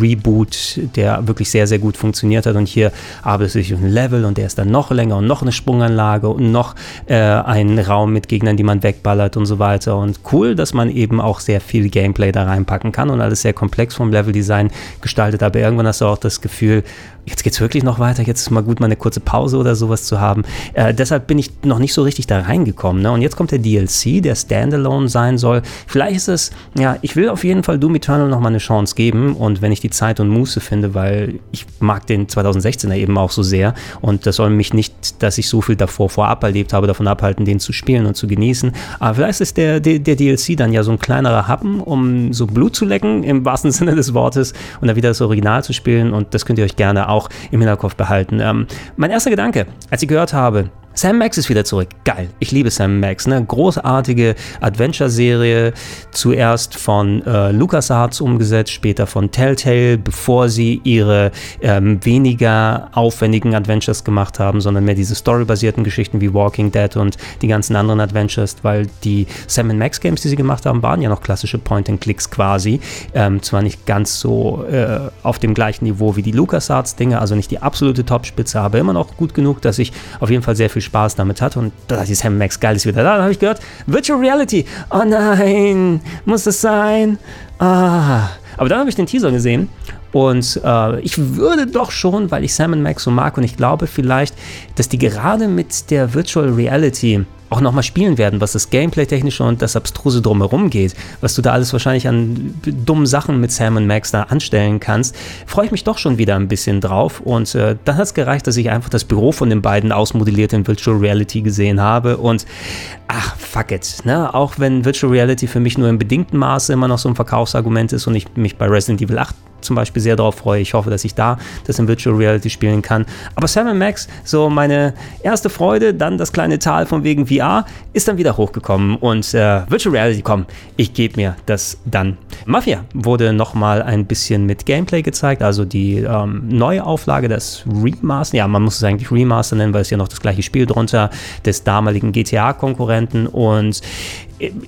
Reboot, der wirklich sehr, sehr gut funktioniert hat. Und hier arbeitet es sich um ein Level und der ist dann noch länger und noch eine Sprunganlage und noch äh, ein Raum mit Gegnern, die man wegballert und so weiter. Und cool, dass man eben auch sehr viel Gameplay da reinpacken kann und alles sehr komplex vom Leveldesign gestaltet. Aber irgendwann hast du auch das Gefühl, jetzt geht es wirklich noch weiter, jetzt ist mal gut, mal eine kurze Pause oder sowas zu haben. Äh, deshalb bin ich noch nicht so richtig da reingekommen. Ne? Und jetzt kommt der DLC, der Standalone sein soll. Vielleicht ist es, ja, ich will auf jeden Fall Doom Eternal noch mal eine Chance geben und wenn ich die Zeit und Muße finde, weil ich mag den 2016er eben auch so sehr und das soll mich nicht, dass ich so viel davor vorab erlebt habe, davon abhalten, den zu spielen und zu genießen. Aber vielleicht ist der, der, der DLC dann ja so ein kleinerer Happen, um so Blut zu lecken, im wahrsten Sinne des Wortes, und dann wieder das Original zu spielen und das könnt ihr euch gerne auch im Hinterkopf behalten. Ähm, mein erster Gedanke, als ich gehört habe, Sam Max ist wieder zurück. Geil. Ich liebe Sam Max. Ne? Großartige Adventure-Serie. Zuerst von äh, LucasArts umgesetzt, später von Telltale, bevor sie ihre ähm, weniger aufwendigen Adventures gemacht haben, sondern mehr diese storybasierten Geschichten wie Walking Dead und die ganzen anderen Adventures, weil die Sam Max Games, die sie gemacht haben, waren ja noch klassische Point-and-Clicks quasi. Ähm, zwar nicht ganz so äh, auf dem gleichen Niveau wie die LucasArts-Dinge, also nicht die absolute Topspitze, aber immer noch gut genug, dass ich auf jeden Fall sehr viel viel Spaß damit hat. Und da dachte ich, Sam Max, geil, ist wieder da. Dann habe ich gehört, Virtual Reality. Oh nein, muss das sein? Ah. Aber dann habe ich den Teaser gesehen und äh, ich würde doch schon, weil ich Sam Max so mag und ich glaube vielleicht, dass die gerade mit der Virtual Reality auch nochmal spielen werden, was das Gameplay-technische und das Abstruse drumherum geht, was du da alles wahrscheinlich an dummen Sachen mit Sam und Max da anstellen kannst, freue ich mich doch schon wieder ein bisschen drauf. Und äh, dann hat es gereicht, dass ich einfach das Büro von den beiden ausmodelliert in Virtual Reality gesehen habe. Und ach, fuck it. Ne? Auch wenn Virtual Reality für mich nur im bedingten Maße immer noch so ein Verkaufsargument ist und ich mich bei Resident Evil 8 zum Beispiel sehr darauf freue. Ich hoffe, dass ich da das in Virtual Reality spielen kann. Aber Sam Max, so meine erste Freude, dann das kleine Tal von wegen VR, ist dann wieder hochgekommen. Und äh, Virtual Reality, komm, ich gebe mir das dann. Mafia wurde nochmal ein bisschen mit Gameplay gezeigt, also die ähm, Neuauflage, das Remaster, ja, man muss es eigentlich Remaster nennen, weil es ja noch das gleiche Spiel drunter des damaligen GTA-Konkurrenten und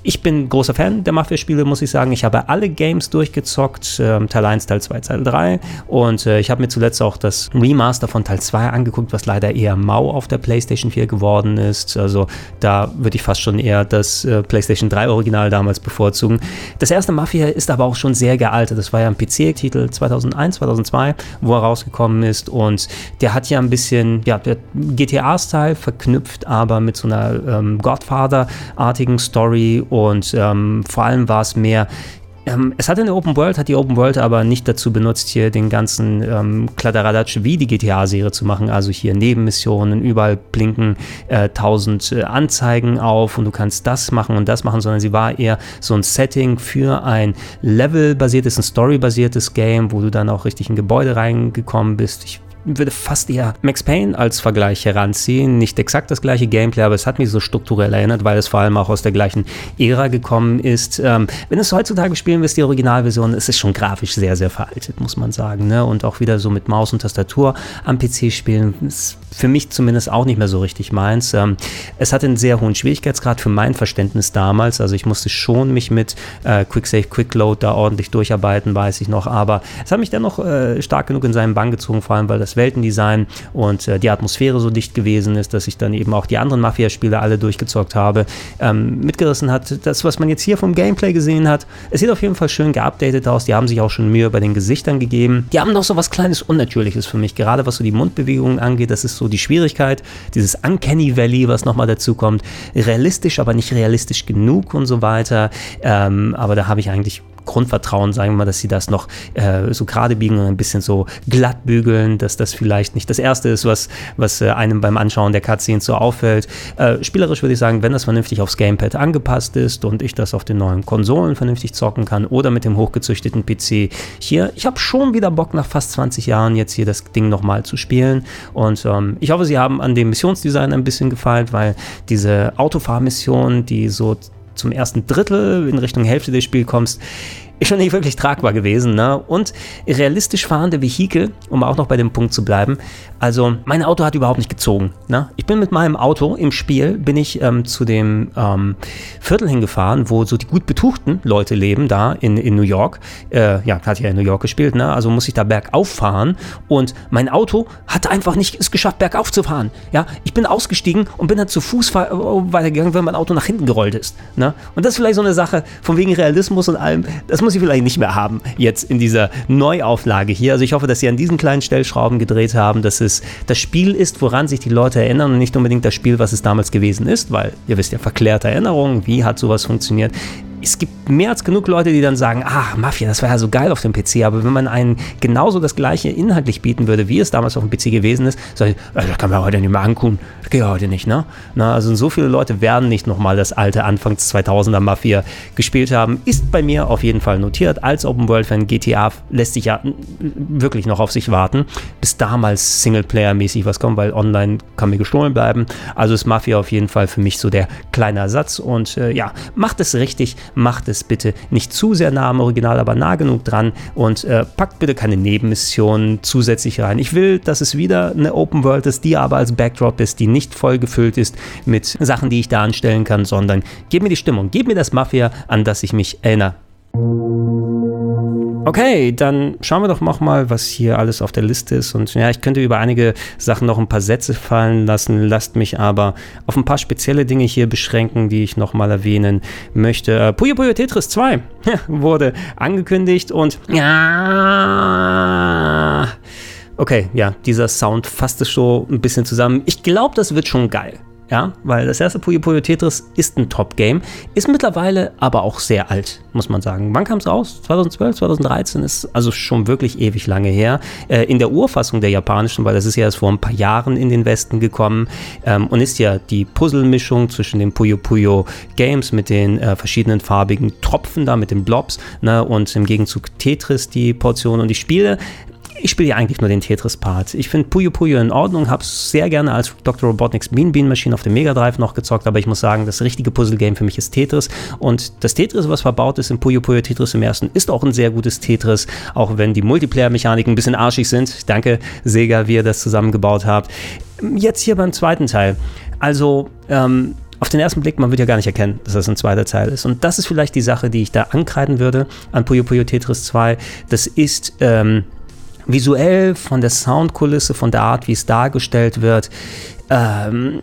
ich bin großer Fan der Mafia-Spiele, muss ich sagen. Ich habe alle Games durchgezockt, äh, Teil 1, Teil 2, Teil 3. Und äh, ich habe mir zuletzt auch das Remaster von Teil 2 angeguckt, was leider eher mau auf der PlayStation 4 geworden ist. Also da würde ich fast schon eher das äh, PlayStation 3 Original damals bevorzugen. Das erste Mafia ist aber auch schon sehr gealtert. Das war ja ein PC-Titel 2001, 2002, wo er rausgekommen ist. Und der hat ja ein bisschen ja, GTA-Style verknüpft, aber mit so einer ähm, Godfather-artigen Story und ähm, vor allem war es mehr ähm, es hatte eine Open World, hat die Open World aber nicht dazu benutzt, hier den ganzen ähm, Kladderadatsch wie die GTA-Serie zu machen. Also hier Nebenmissionen, überall blinken äh, tausend äh, Anzeigen auf und du kannst das machen und das machen, sondern sie war eher so ein Setting für ein Level-basiertes, ein Story-basiertes Game, wo du dann auch richtig in Gebäude reingekommen bist. Ich würde fast eher Max Payne als Vergleich heranziehen. Nicht exakt das gleiche Gameplay, aber es hat mich so strukturell erinnert, weil es vor allem auch aus der gleichen Ära gekommen ist. Ähm, wenn es heutzutage spielen wirst, die Originalversion, ist es schon grafisch sehr, sehr veraltet, muss man sagen. Ne? Und auch wieder so mit Maus und Tastatur am PC spielen, ist für mich zumindest auch nicht mehr so richtig meins. Ähm, es hatte einen sehr hohen Schwierigkeitsgrad für mein Verständnis damals. Also ich musste schon mich mit äh, Quick Save, Quick Load da ordentlich durcharbeiten, weiß ich noch. Aber es hat mich dennoch äh, stark genug in seinen Bann gezogen, vor allem weil das Weltendesign und äh, die Atmosphäre so dicht gewesen ist, dass ich dann eben auch die anderen Mafia-Spiele alle durchgezockt habe, ähm, mitgerissen hat. Das, was man jetzt hier vom Gameplay gesehen hat, es sieht auf jeden Fall schön geupdatet aus. Die haben sich auch schon Mühe bei den Gesichtern gegeben. Die haben noch so was kleines Unnatürliches für mich, gerade was so die Mundbewegungen angeht. Das ist so die Schwierigkeit, dieses Uncanny Valley, was nochmal dazu kommt. Realistisch, aber nicht realistisch genug und so weiter. Ähm, aber da habe ich eigentlich Grundvertrauen, sagen wir mal, dass sie das noch äh, so gerade biegen und ein bisschen so glatt bügeln, dass das vielleicht nicht das Erste ist, was, was äh, einem beim Anschauen der Cutscenes so auffällt. Äh, spielerisch würde ich sagen, wenn das vernünftig aufs Gamepad angepasst ist und ich das auf den neuen Konsolen vernünftig zocken kann oder mit dem hochgezüchteten PC hier, ich habe schon wieder Bock nach fast 20 Jahren jetzt hier das Ding nochmal zu spielen und ähm, ich hoffe, sie haben an dem Missionsdesign ein bisschen gefallen, weil diese Autofahrmission, die so zum ersten Drittel in Richtung Hälfte des Spiels kommst, ist schon nicht wirklich tragbar gewesen. Ne? Und realistisch fahrende Vehikel, um auch noch bei dem Punkt zu bleiben. Also mein Auto hat überhaupt nicht gezogen. Ne? Ich bin mit meinem Auto im Spiel, bin ich ähm, zu dem ähm, Viertel hingefahren, wo so die gut betuchten Leute leben, da in, in New York. Äh, ja, hat ja in New York gespielt, ne? also muss ich da bergauf fahren. Und mein Auto hat einfach nicht es geschafft, bergauf zu fahren. Ja? Ich bin ausgestiegen und bin dann zu Fuß weitergegangen, weil mein Auto nach hinten gerollt ist. Ne? Und das ist vielleicht so eine Sache, von wegen Realismus und allem, das muss ich vielleicht nicht mehr haben, jetzt in dieser Neuauflage hier. Also ich hoffe, dass sie an diesen kleinen Stellschrauben gedreht haben, dass es das Spiel ist, woran sich die Leute erinnern und nicht unbedingt das Spiel, was es damals gewesen ist, weil ihr wisst ja, verklärte Erinnerungen, wie hat sowas funktioniert es gibt mehr als genug Leute, die dann sagen, ah, Mafia, das war ja so geil auf dem PC, aber wenn man einen genauso das gleiche inhaltlich bieten würde, wie es damals auf dem PC gewesen ist, sage ich, das kann man heute nicht mehr angucken, das geht heute nicht, ne? Na, also so viele Leute werden nicht nochmal das alte Anfangs 2000er Mafia gespielt haben, ist bei mir auf jeden Fall notiert. Als Open World Fan GTA lässt sich ja wirklich noch auf sich warten, bis damals Singleplayer-mäßig was kommt, weil online kann mir gestohlen bleiben. Also ist Mafia auf jeden Fall für mich so der kleine Ersatz und äh, ja, macht es richtig, macht es bitte nicht zu sehr nah am Original, aber nah genug dran und äh, packt bitte keine Nebenmissionen zusätzlich rein. Ich will, dass es wieder eine Open World ist, die aber als Backdrop ist, die nicht voll gefüllt ist mit Sachen, die ich da anstellen kann, sondern gib mir die Stimmung, gib mir das Mafia, an das ich mich erinnere. Okay, dann schauen wir doch noch mal, was hier alles auf der Liste ist. Und ja, ich könnte über einige Sachen noch ein paar Sätze fallen lassen, lasst mich aber auf ein paar spezielle Dinge hier beschränken, die ich noch mal erwähnen möchte. Äh, Puyo Puyo Tetris 2 wurde angekündigt und ja, okay, ja, dieser Sound fasst es so ein bisschen zusammen. Ich glaube, das wird schon geil. Ja, weil das erste Puyo Puyo Tetris ist ein Top-Game, ist mittlerweile aber auch sehr alt, muss man sagen. Wann kam es raus? 2012, 2013 ist also schon wirklich ewig lange her. Äh, in der Urfassung der japanischen, weil das ist ja erst vor ein paar Jahren in den Westen gekommen ähm, und ist ja die Puzzle-Mischung zwischen den Puyo Puyo Games mit den äh, verschiedenen farbigen Tropfen da, mit den Blobs ne, und im Gegenzug Tetris die Portion und die Spiele ich spiele ja eigentlich nur den Tetris-Part. Ich finde Puyo Puyo in Ordnung, habe es sehr gerne als Dr. Robotnik's Bean Bean Machine auf dem Mega Drive noch gezockt, aber ich muss sagen, das richtige Puzzle-Game für mich ist Tetris. Und das Tetris, was verbaut ist in Puyo Puyo Tetris im ersten, ist auch ein sehr gutes Tetris, auch wenn die Multiplayer-Mechaniken ein bisschen arschig sind. Danke, Sega, wie ihr das zusammengebaut habt. Jetzt hier beim zweiten Teil. Also, ähm, auf den ersten Blick, man wird ja gar nicht erkennen, dass das ein zweiter Teil ist. Und das ist vielleicht die Sache, die ich da ankreiden würde an Puyo Puyo Tetris 2. Das ist ähm, visuell, von der Soundkulisse, von der Art, wie es dargestellt wird, ähm,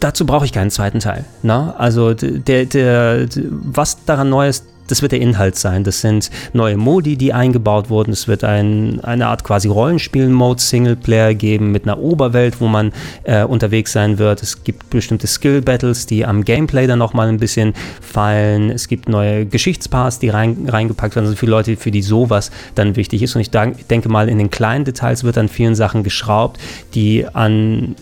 dazu brauche ich keinen zweiten Teil. Ne? Also der, der, was daran neu ist, das wird der Inhalt sein. Das sind neue Modi, die eingebaut wurden. Es wird ein, eine Art quasi Rollenspiel-Mode Singleplayer geben mit einer Oberwelt, wo man äh, unterwegs sein wird. Es gibt bestimmte Skill-Battles, die am Gameplay dann nochmal ein bisschen fallen. Es gibt neue Geschichtsparts, die rein, reingepackt werden. Also für Leute, für die sowas dann wichtig ist. Und ich denke mal, in den kleinen Details wird an vielen Sachen geschraubt, die an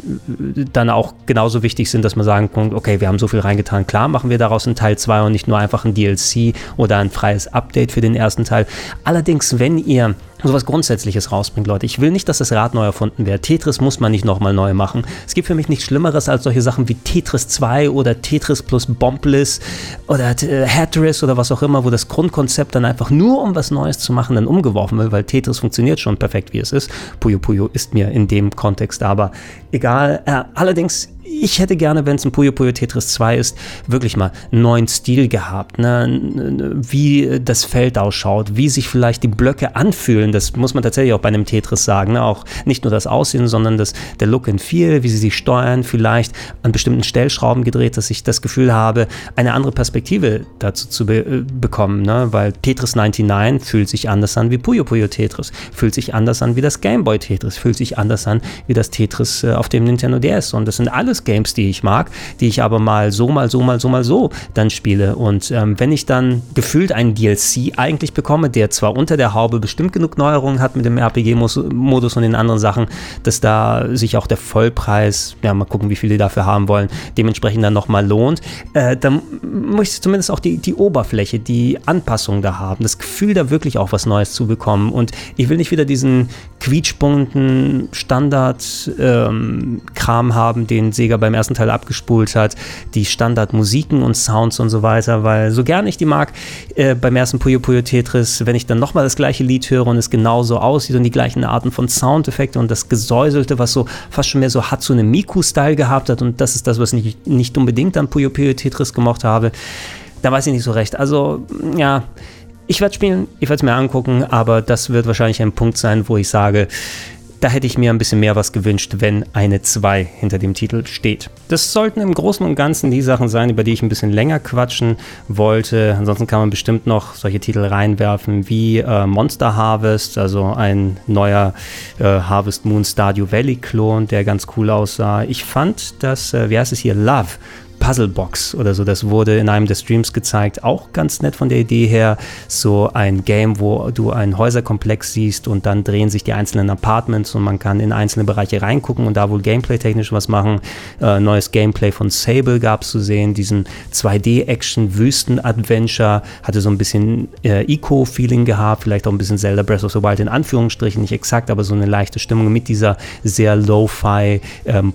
dann auch genauso wichtig sind, dass man sagen kann, okay, wir haben so viel reingetan. Klar, machen wir daraus einen Teil 2 und nicht nur einfach ein DLC oder ein freies Update für den ersten Teil. Allerdings, wenn ihr sowas Grundsätzliches rausbringt, Leute. Ich will nicht, dass das Rad neu erfunden wird. Tetris muss man nicht nochmal neu machen. Es gibt für mich nichts Schlimmeres als solche Sachen wie Tetris 2 oder Tetris plus Bombliss oder äh, Hatris oder was auch immer, wo das Grundkonzept dann einfach nur um was Neues zu machen dann umgeworfen wird, weil Tetris funktioniert schon perfekt, wie es ist. Puyo Puyo ist mir in dem Kontext aber egal. Äh, allerdings ich hätte gerne, wenn es ein Puyo Puyo Tetris 2 ist, wirklich mal einen neuen Stil gehabt. Ne? Wie das Feld ausschaut, wie sich vielleicht die Blöcke anfühlen. Das muss man tatsächlich auch bei einem Tetris sagen. Ne? Auch nicht nur das Aussehen, sondern das, der Look and Feel, wie sie sich steuern, vielleicht an bestimmten Stellschrauben gedreht, dass ich das Gefühl habe, eine andere Perspektive dazu zu be äh, bekommen. Ne? Weil Tetris 99 fühlt sich anders an wie Puyo Puyo Tetris, fühlt sich anders an wie das Game Boy Tetris, fühlt sich anders an wie das Tetris äh, auf dem Nintendo DS. Und das sind alles Games, die ich mag, die ich aber mal so, mal so, mal so, mal so dann spiele. Und ähm, wenn ich dann gefühlt einen DLC eigentlich bekomme, der zwar unter der Haube bestimmt genug Neuerungen hat mit dem RPG-Modus und den anderen Sachen, dass da sich auch der Vollpreis, ja, mal gucken, wie viel die dafür haben wollen, dementsprechend dann nochmal lohnt, äh, dann möchte ich zumindest auch die, die Oberfläche, die Anpassung da haben, das Gefühl, da wirklich auch was Neues zu bekommen. Und ich will nicht wieder diesen quietschbunten Standard-Kram ähm, haben, den Sega beim ersten Teil abgespult hat, die Standard-Musiken und Sounds und so weiter, weil so gern ich die mag, äh, beim ersten Puyo Puyo Tetris, wenn ich dann nochmal das gleiche Lied höre und es genauso aussieht und die gleichen Arten von Soundeffekte und das Gesäuselte, was so fast schon mehr so Hatsune Miku-Style gehabt hat und das ist das, was ich nicht unbedingt an Puyo Puyo Tetris gemocht habe, da weiß ich nicht so recht. Also, ja, ich werde spielen, ich werde es mir angucken, aber das wird wahrscheinlich ein Punkt sein, wo ich sage, da hätte ich mir ein bisschen mehr was gewünscht, wenn eine 2 hinter dem Titel steht. Das sollten im Großen und Ganzen die Sachen sein, über die ich ein bisschen länger quatschen wollte. Ansonsten kann man bestimmt noch solche Titel reinwerfen wie äh, Monster Harvest, also ein neuer äh, Harvest Moon Stardew Valley Klon, der ganz cool aussah. Ich fand das, äh, wie heißt es hier, Love Puzzlebox oder so. Das wurde in einem der Streams gezeigt. Auch ganz nett von der Idee her. So ein Game, wo du einen Häuserkomplex siehst und dann drehen sich die einzelnen Apartments und man kann in einzelne Bereiche reingucken und da wohl gameplay-technisch was machen. Äh, neues Gameplay von Sable gab es zu sehen. Diesen 2D-Action-Wüsten-Adventure hatte so ein bisschen äh, Eco-Feeling gehabt. Vielleicht auch ein bisschen Zelda Breath of the Wild in Anführungsstrichen. Nicht exakt, aber so eine leichte Stimmung mit dieser sehr Lo-Fi ähm,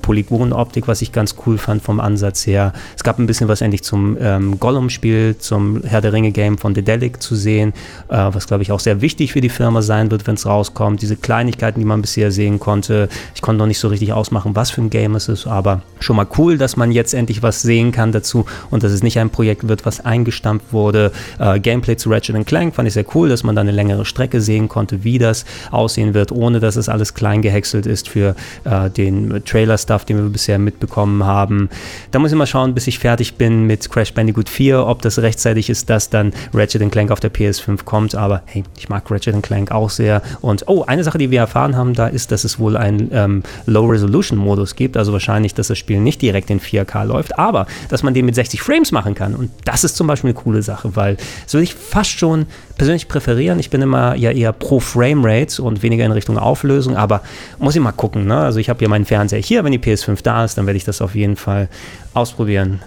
was ich ganz cool fand vom Ansatz her. Es gab ein bisschen was endlich zum ähm, Gollum-Spiel, zum Herr der Ringe-Game von Dedelic zu sehen, äh, was glaube ich auch sehr wichtig für die Firma sein wird, wenn es rauskommt. Diese Kleinigkeiten, die man bisher sehen konnte. Ich konnte noch nicht so richtig ausmachen, was für ein Game es ist, aber schon mal cool, dass man jetzt endlich was sehen kann dazu und dass es nicht ein Projekt wird, was eingestampft wurde. Äh, Gameplay zu Ratchet Clank fand ich sehr cool, dass man da eine längere Strecke sehen konnte, wie das aussehen wird, ohne dass es alles klein gehäckselt ist für äh, den Trailer-Stuff, den wir bisher mitbekommen haben. Da muss ich mal schauen, schauen, bis ich fertig bin mit Crash Bandicoot 4, ob das rechtzeitig ist, dass dann Ratchet Clank auf der PS5 kommt. Aber hey, ich mag Ratchet Clank auch sehr. Und oh, eine Sache, die wir erfahren haben da, ist, dass es wohl einen ähm, Low-Resolution-Modus gibt. Also wahrscheinlich, dass das Spiel nicht direkt in 4K läuft, aber dass man den mit 60 Frames machen kann. Und das ist zum Beispiel eine coole Sache, weil das würde ich fast schon persönlich präferieren. Ich bin immer ja eher pro Framerate und weniger in Richtung Auflösung, aber muss ich mal gucken. Ne? Also ich habe hier meinen Fernseher hier, wenn die PS5 da ist, dann werde ich das auf jeden Fall ausprobieren.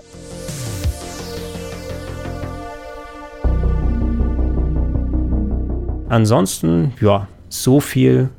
Ansonsten, ja, so viel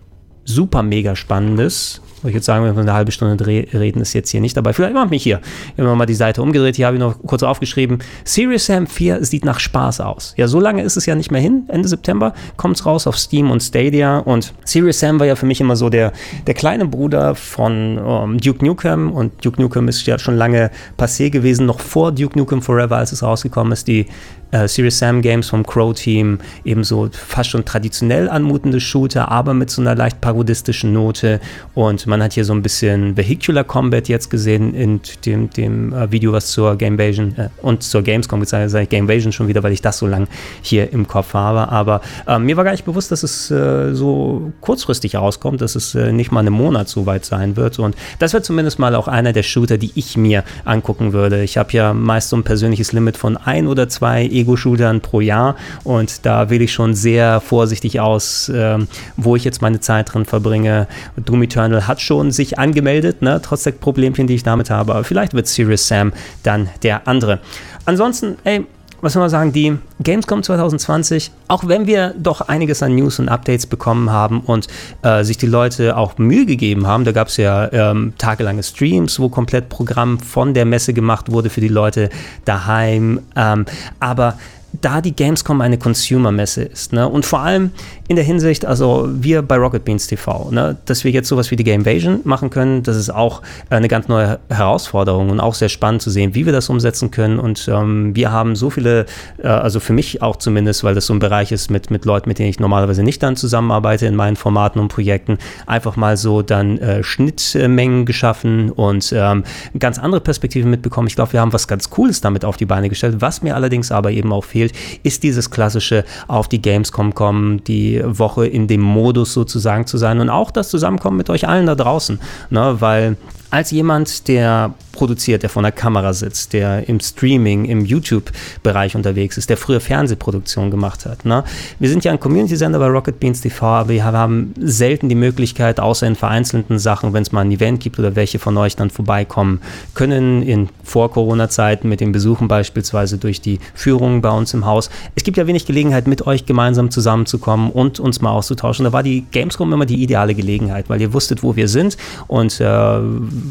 super mega Spannendes ich jetzt sagen, wenn wir eine halbe Stunde reden, ist jetzt hier nicht dabei. Vielleicht mache ich mich hier. Wir haben mal die Seite umgedreht. Hier habe ich noch kurz aufgeschrieben. Serious Sam 4 sieht nach Spaß aus. Ja, so lange ist es ja nicht mehr hin. Ende September kommt es raus auf Steam und Stadia. Und Serious Sam war ja für mich immer so der, der kleine Bruder von um, ähm, Duke Nukem. Und Duke Nukem ist ja schon lange passé gewesen, noch vor Duke Nukem Forever, als es rausgekommen ist. Die äh, Serious Sam Games vom Crow Team, ebenso fast schon traditionell anmutende Shooter, aber mit so einer leicht parodistischen Note. Und man hat hier so ein bisschen Vehicular Combat jetzt gesehen in dem, dem äh, Video, was zur Gamevasion äh, und zur Gamescom gezeigt hat. Sage ich Gamevasion schon wieder, weil ich das so lang hier im Kopf habe. Aber äh, mir war gar nicht bewusst, dass es äh, so kurzfristig rauskommt, dass es äh, nicht mal einen Monat so weit sein wird. Und das wird zumindest mal auch einer der Shooter, die ich mir angucken würde. Ich habe ja meist so ein persönliches Limit von ein oder zwei Ego-Shootern pro Jahr und da wähle ich schon sehr vorsichtig aus, äh, wo ich jetzt meine Zeit drin verbringe. Doom Eternal hat schon sich angemeldet, ne, trotz der Problemchen, die ich damit habe, aber vielleicht wird Serious Sam dann der andere. Ansonsten, ey, was soll man sagen, die Gamescom 2020, auch wenn wir doch einiges an News und Updates bekommen haben und äh, sich die Leute auch Mühe gegeben haben, da gab es ja ähm, tagelange Streams, wo komplett Programm von der Messe gemacht wurde für die Leute daheim. Ähm, aber da die Gamescom eine Consumer-Messe ist. Ne? Und vor allem in der Hinsicht, also wir bei Rocket Beans TV, ne? dass wir jetzt sowas wie die Gamevasion machen können, das ist auch eine ganz neue Herausforderung und auch sehr spannend zu sehen, wie wir das umsetzen können. Und ähm, wir haben so viele, äh, also für mich auch zumindest, weil das so ein Bereich ist mit, mit Leuten, mit denen ich normalerweise nicht dann zusammenarbeite in meinen Formaten und Projekten, einfach mal so dann äh, Schnittmengen geschaffen und ähm, ganz andere Perspektiven mitbekommen. Ich glaube, wir haben was ganz Cooles damit auf die Beine gestellt, was mir allerdings aber eben auch fehlt, ist dieses klassische auf die Gamescom kommen, die Woche in dem Modus sozusagen zu sein und auch das Zusammenkommen mit euch allen da draußen, ne, weil als jemand, der produziert, der vor einer Kamera sitzt, der im Streaming, im YouTube-Bereich unterwegs ist, der früher Fernsehproduktion gemacht hat. Ne? Wir sind ja ein Community-Sender bei Rocket Beans TV, aber wir haben selten die Möglichkeit, außer in vereinzelten Sachen, wenn es mal ein Event gibt oder welche von euch dann vorbeikommen können, in Vor-Corona-Zeiten mit den Besuchen beispielsweise durch die Führungen bei uns im Haus. Es gibt ja wenig Gelegenheit, mit euch gemeinsam zusammenzukommen und uns mal auszutauschen. Da war die Gamescom immer die ideale Gelegenheit, weil ihr wusstet, wo wir sind und äh,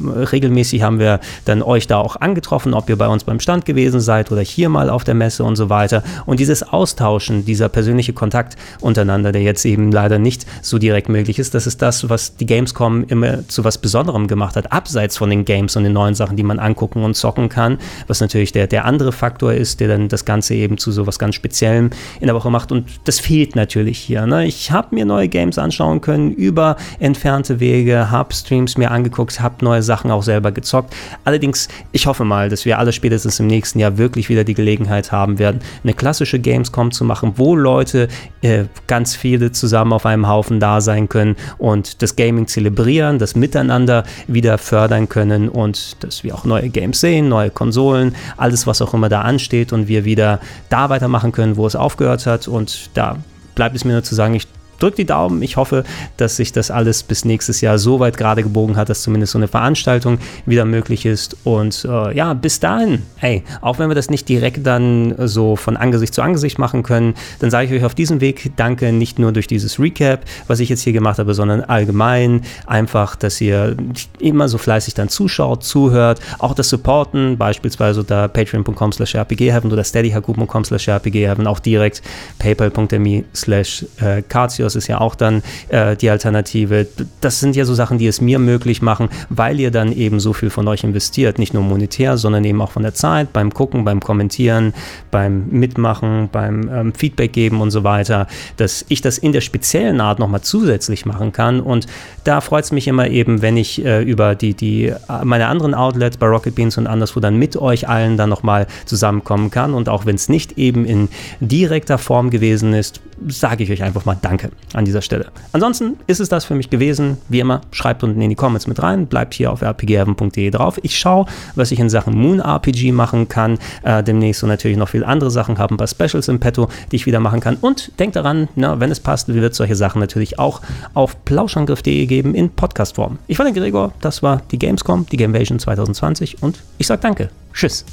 regelmäßig haben wir dann euch da auch angetroffen, ob ihr bei uns beim Stand gewesen seid oder hier mal auf der Messe und so weiter. Und dieses Austauschen, dieser persönliche Kontakt untereinander, der jetzt eben leider nicht so direkt möglich ist, das ist das, was die Gamescom immer zu was Besonderem gemacht hat, abseits von den Games und den neuen Sachen, die man angucken und zocken kann, was natürlich der, der andere Faktor ist, der dann das Ganze eben zu so was ganz Speziellem in der Woche macht. Und das fehlt natürlich hier. Ne? Ich habe mir neue Games anschauen können über entfernte Wege, habe Streams mir angeguckt, habe neue Sachen auch selber gezockt. Allerdings, ich hoffe mal, dass wir alle spätestens im nächsten Jahr wirklich wieder die Gelegenheit haben werden, eine klassische Gamescom zu machen, wo Leute äh, ganz viele zusammen auf einem Haufen da sein können und das Gaming zelebrieren, das Miteinander wieder fördern können und dass wir auch neue Games sehen, neue Konsolen, alles, was auch immer da ansteht und wir wieder da weitermachen können, wo es aufgehört hat. Und da bleibt es mir nur zu sagen, ich drückt die Daumen. Ich hoffe, dass sich das alles bis nächstes Jahr so weit gerade gebogen hat, dass zumindest so eine Veranstaltung wieder möglich ist. Und äh, ja, bis dahin, hey, auch wenn wir das nicht direkt dann so von Angesicht zu Angesicht machen können, dann sage ich euch auf diesem Weg Danke nicht nur durch dieses Recap, was ich jetzt hier gemacht habe, sondern allgemein einfach, dass ihr immer so fleißig dann zuschaut, zuhört, auch das Supporten, beispielsweise unter patreon.com slash rpgheaven oder steadyhaku.com slash rpgheaven, auch direkt paypal.me slash äh, das ist ja auch dann äh, die Alternative. Das sind ja so Sachen, die es mir möglich machen, weil ihr dann eben so viel von euch investiert. Nicht nur monetär, sondern eben auch von der Zeit, beim Gucken, beim Kommentieren, beim Mitmachen, beim ähm, Feedback geben und so weiter, dass ich das in der speziellen Art nochmal zusätzlich machen kann. Und da freut es mich immer eben, wenn ich äh, über die, die, äh, meine anderen Outlets bei Rocket Beans und anderswo dann mit euch allen dann nochmal zusammenkommen kann. Und auch wenn es nicht eben in direkter Form gewesen ist, sage ich euch einfach mal Danke an dieser Stelle. Ansonsten ist es das für mich gewesen. Wie immer, schreibt unten in die Comments mit rein, bleibt hier auf rpgheaven.de drauf. Ich schaue, was ich in Sachen Moon RPG machen kann. Äh, demnächst und natürlich noch viele andere Sachen haben, ein paar Specials im Petto, die ich wieder machen kann. Und denkt daran, na, wenn es passt, wird es solche Sachen natürlich auch auf plauschangriff.de geben in Podcastform. Ich war der Gregor, das war die Gamescom, die Gamevasion 2020 und ich sage danke. Tschüss.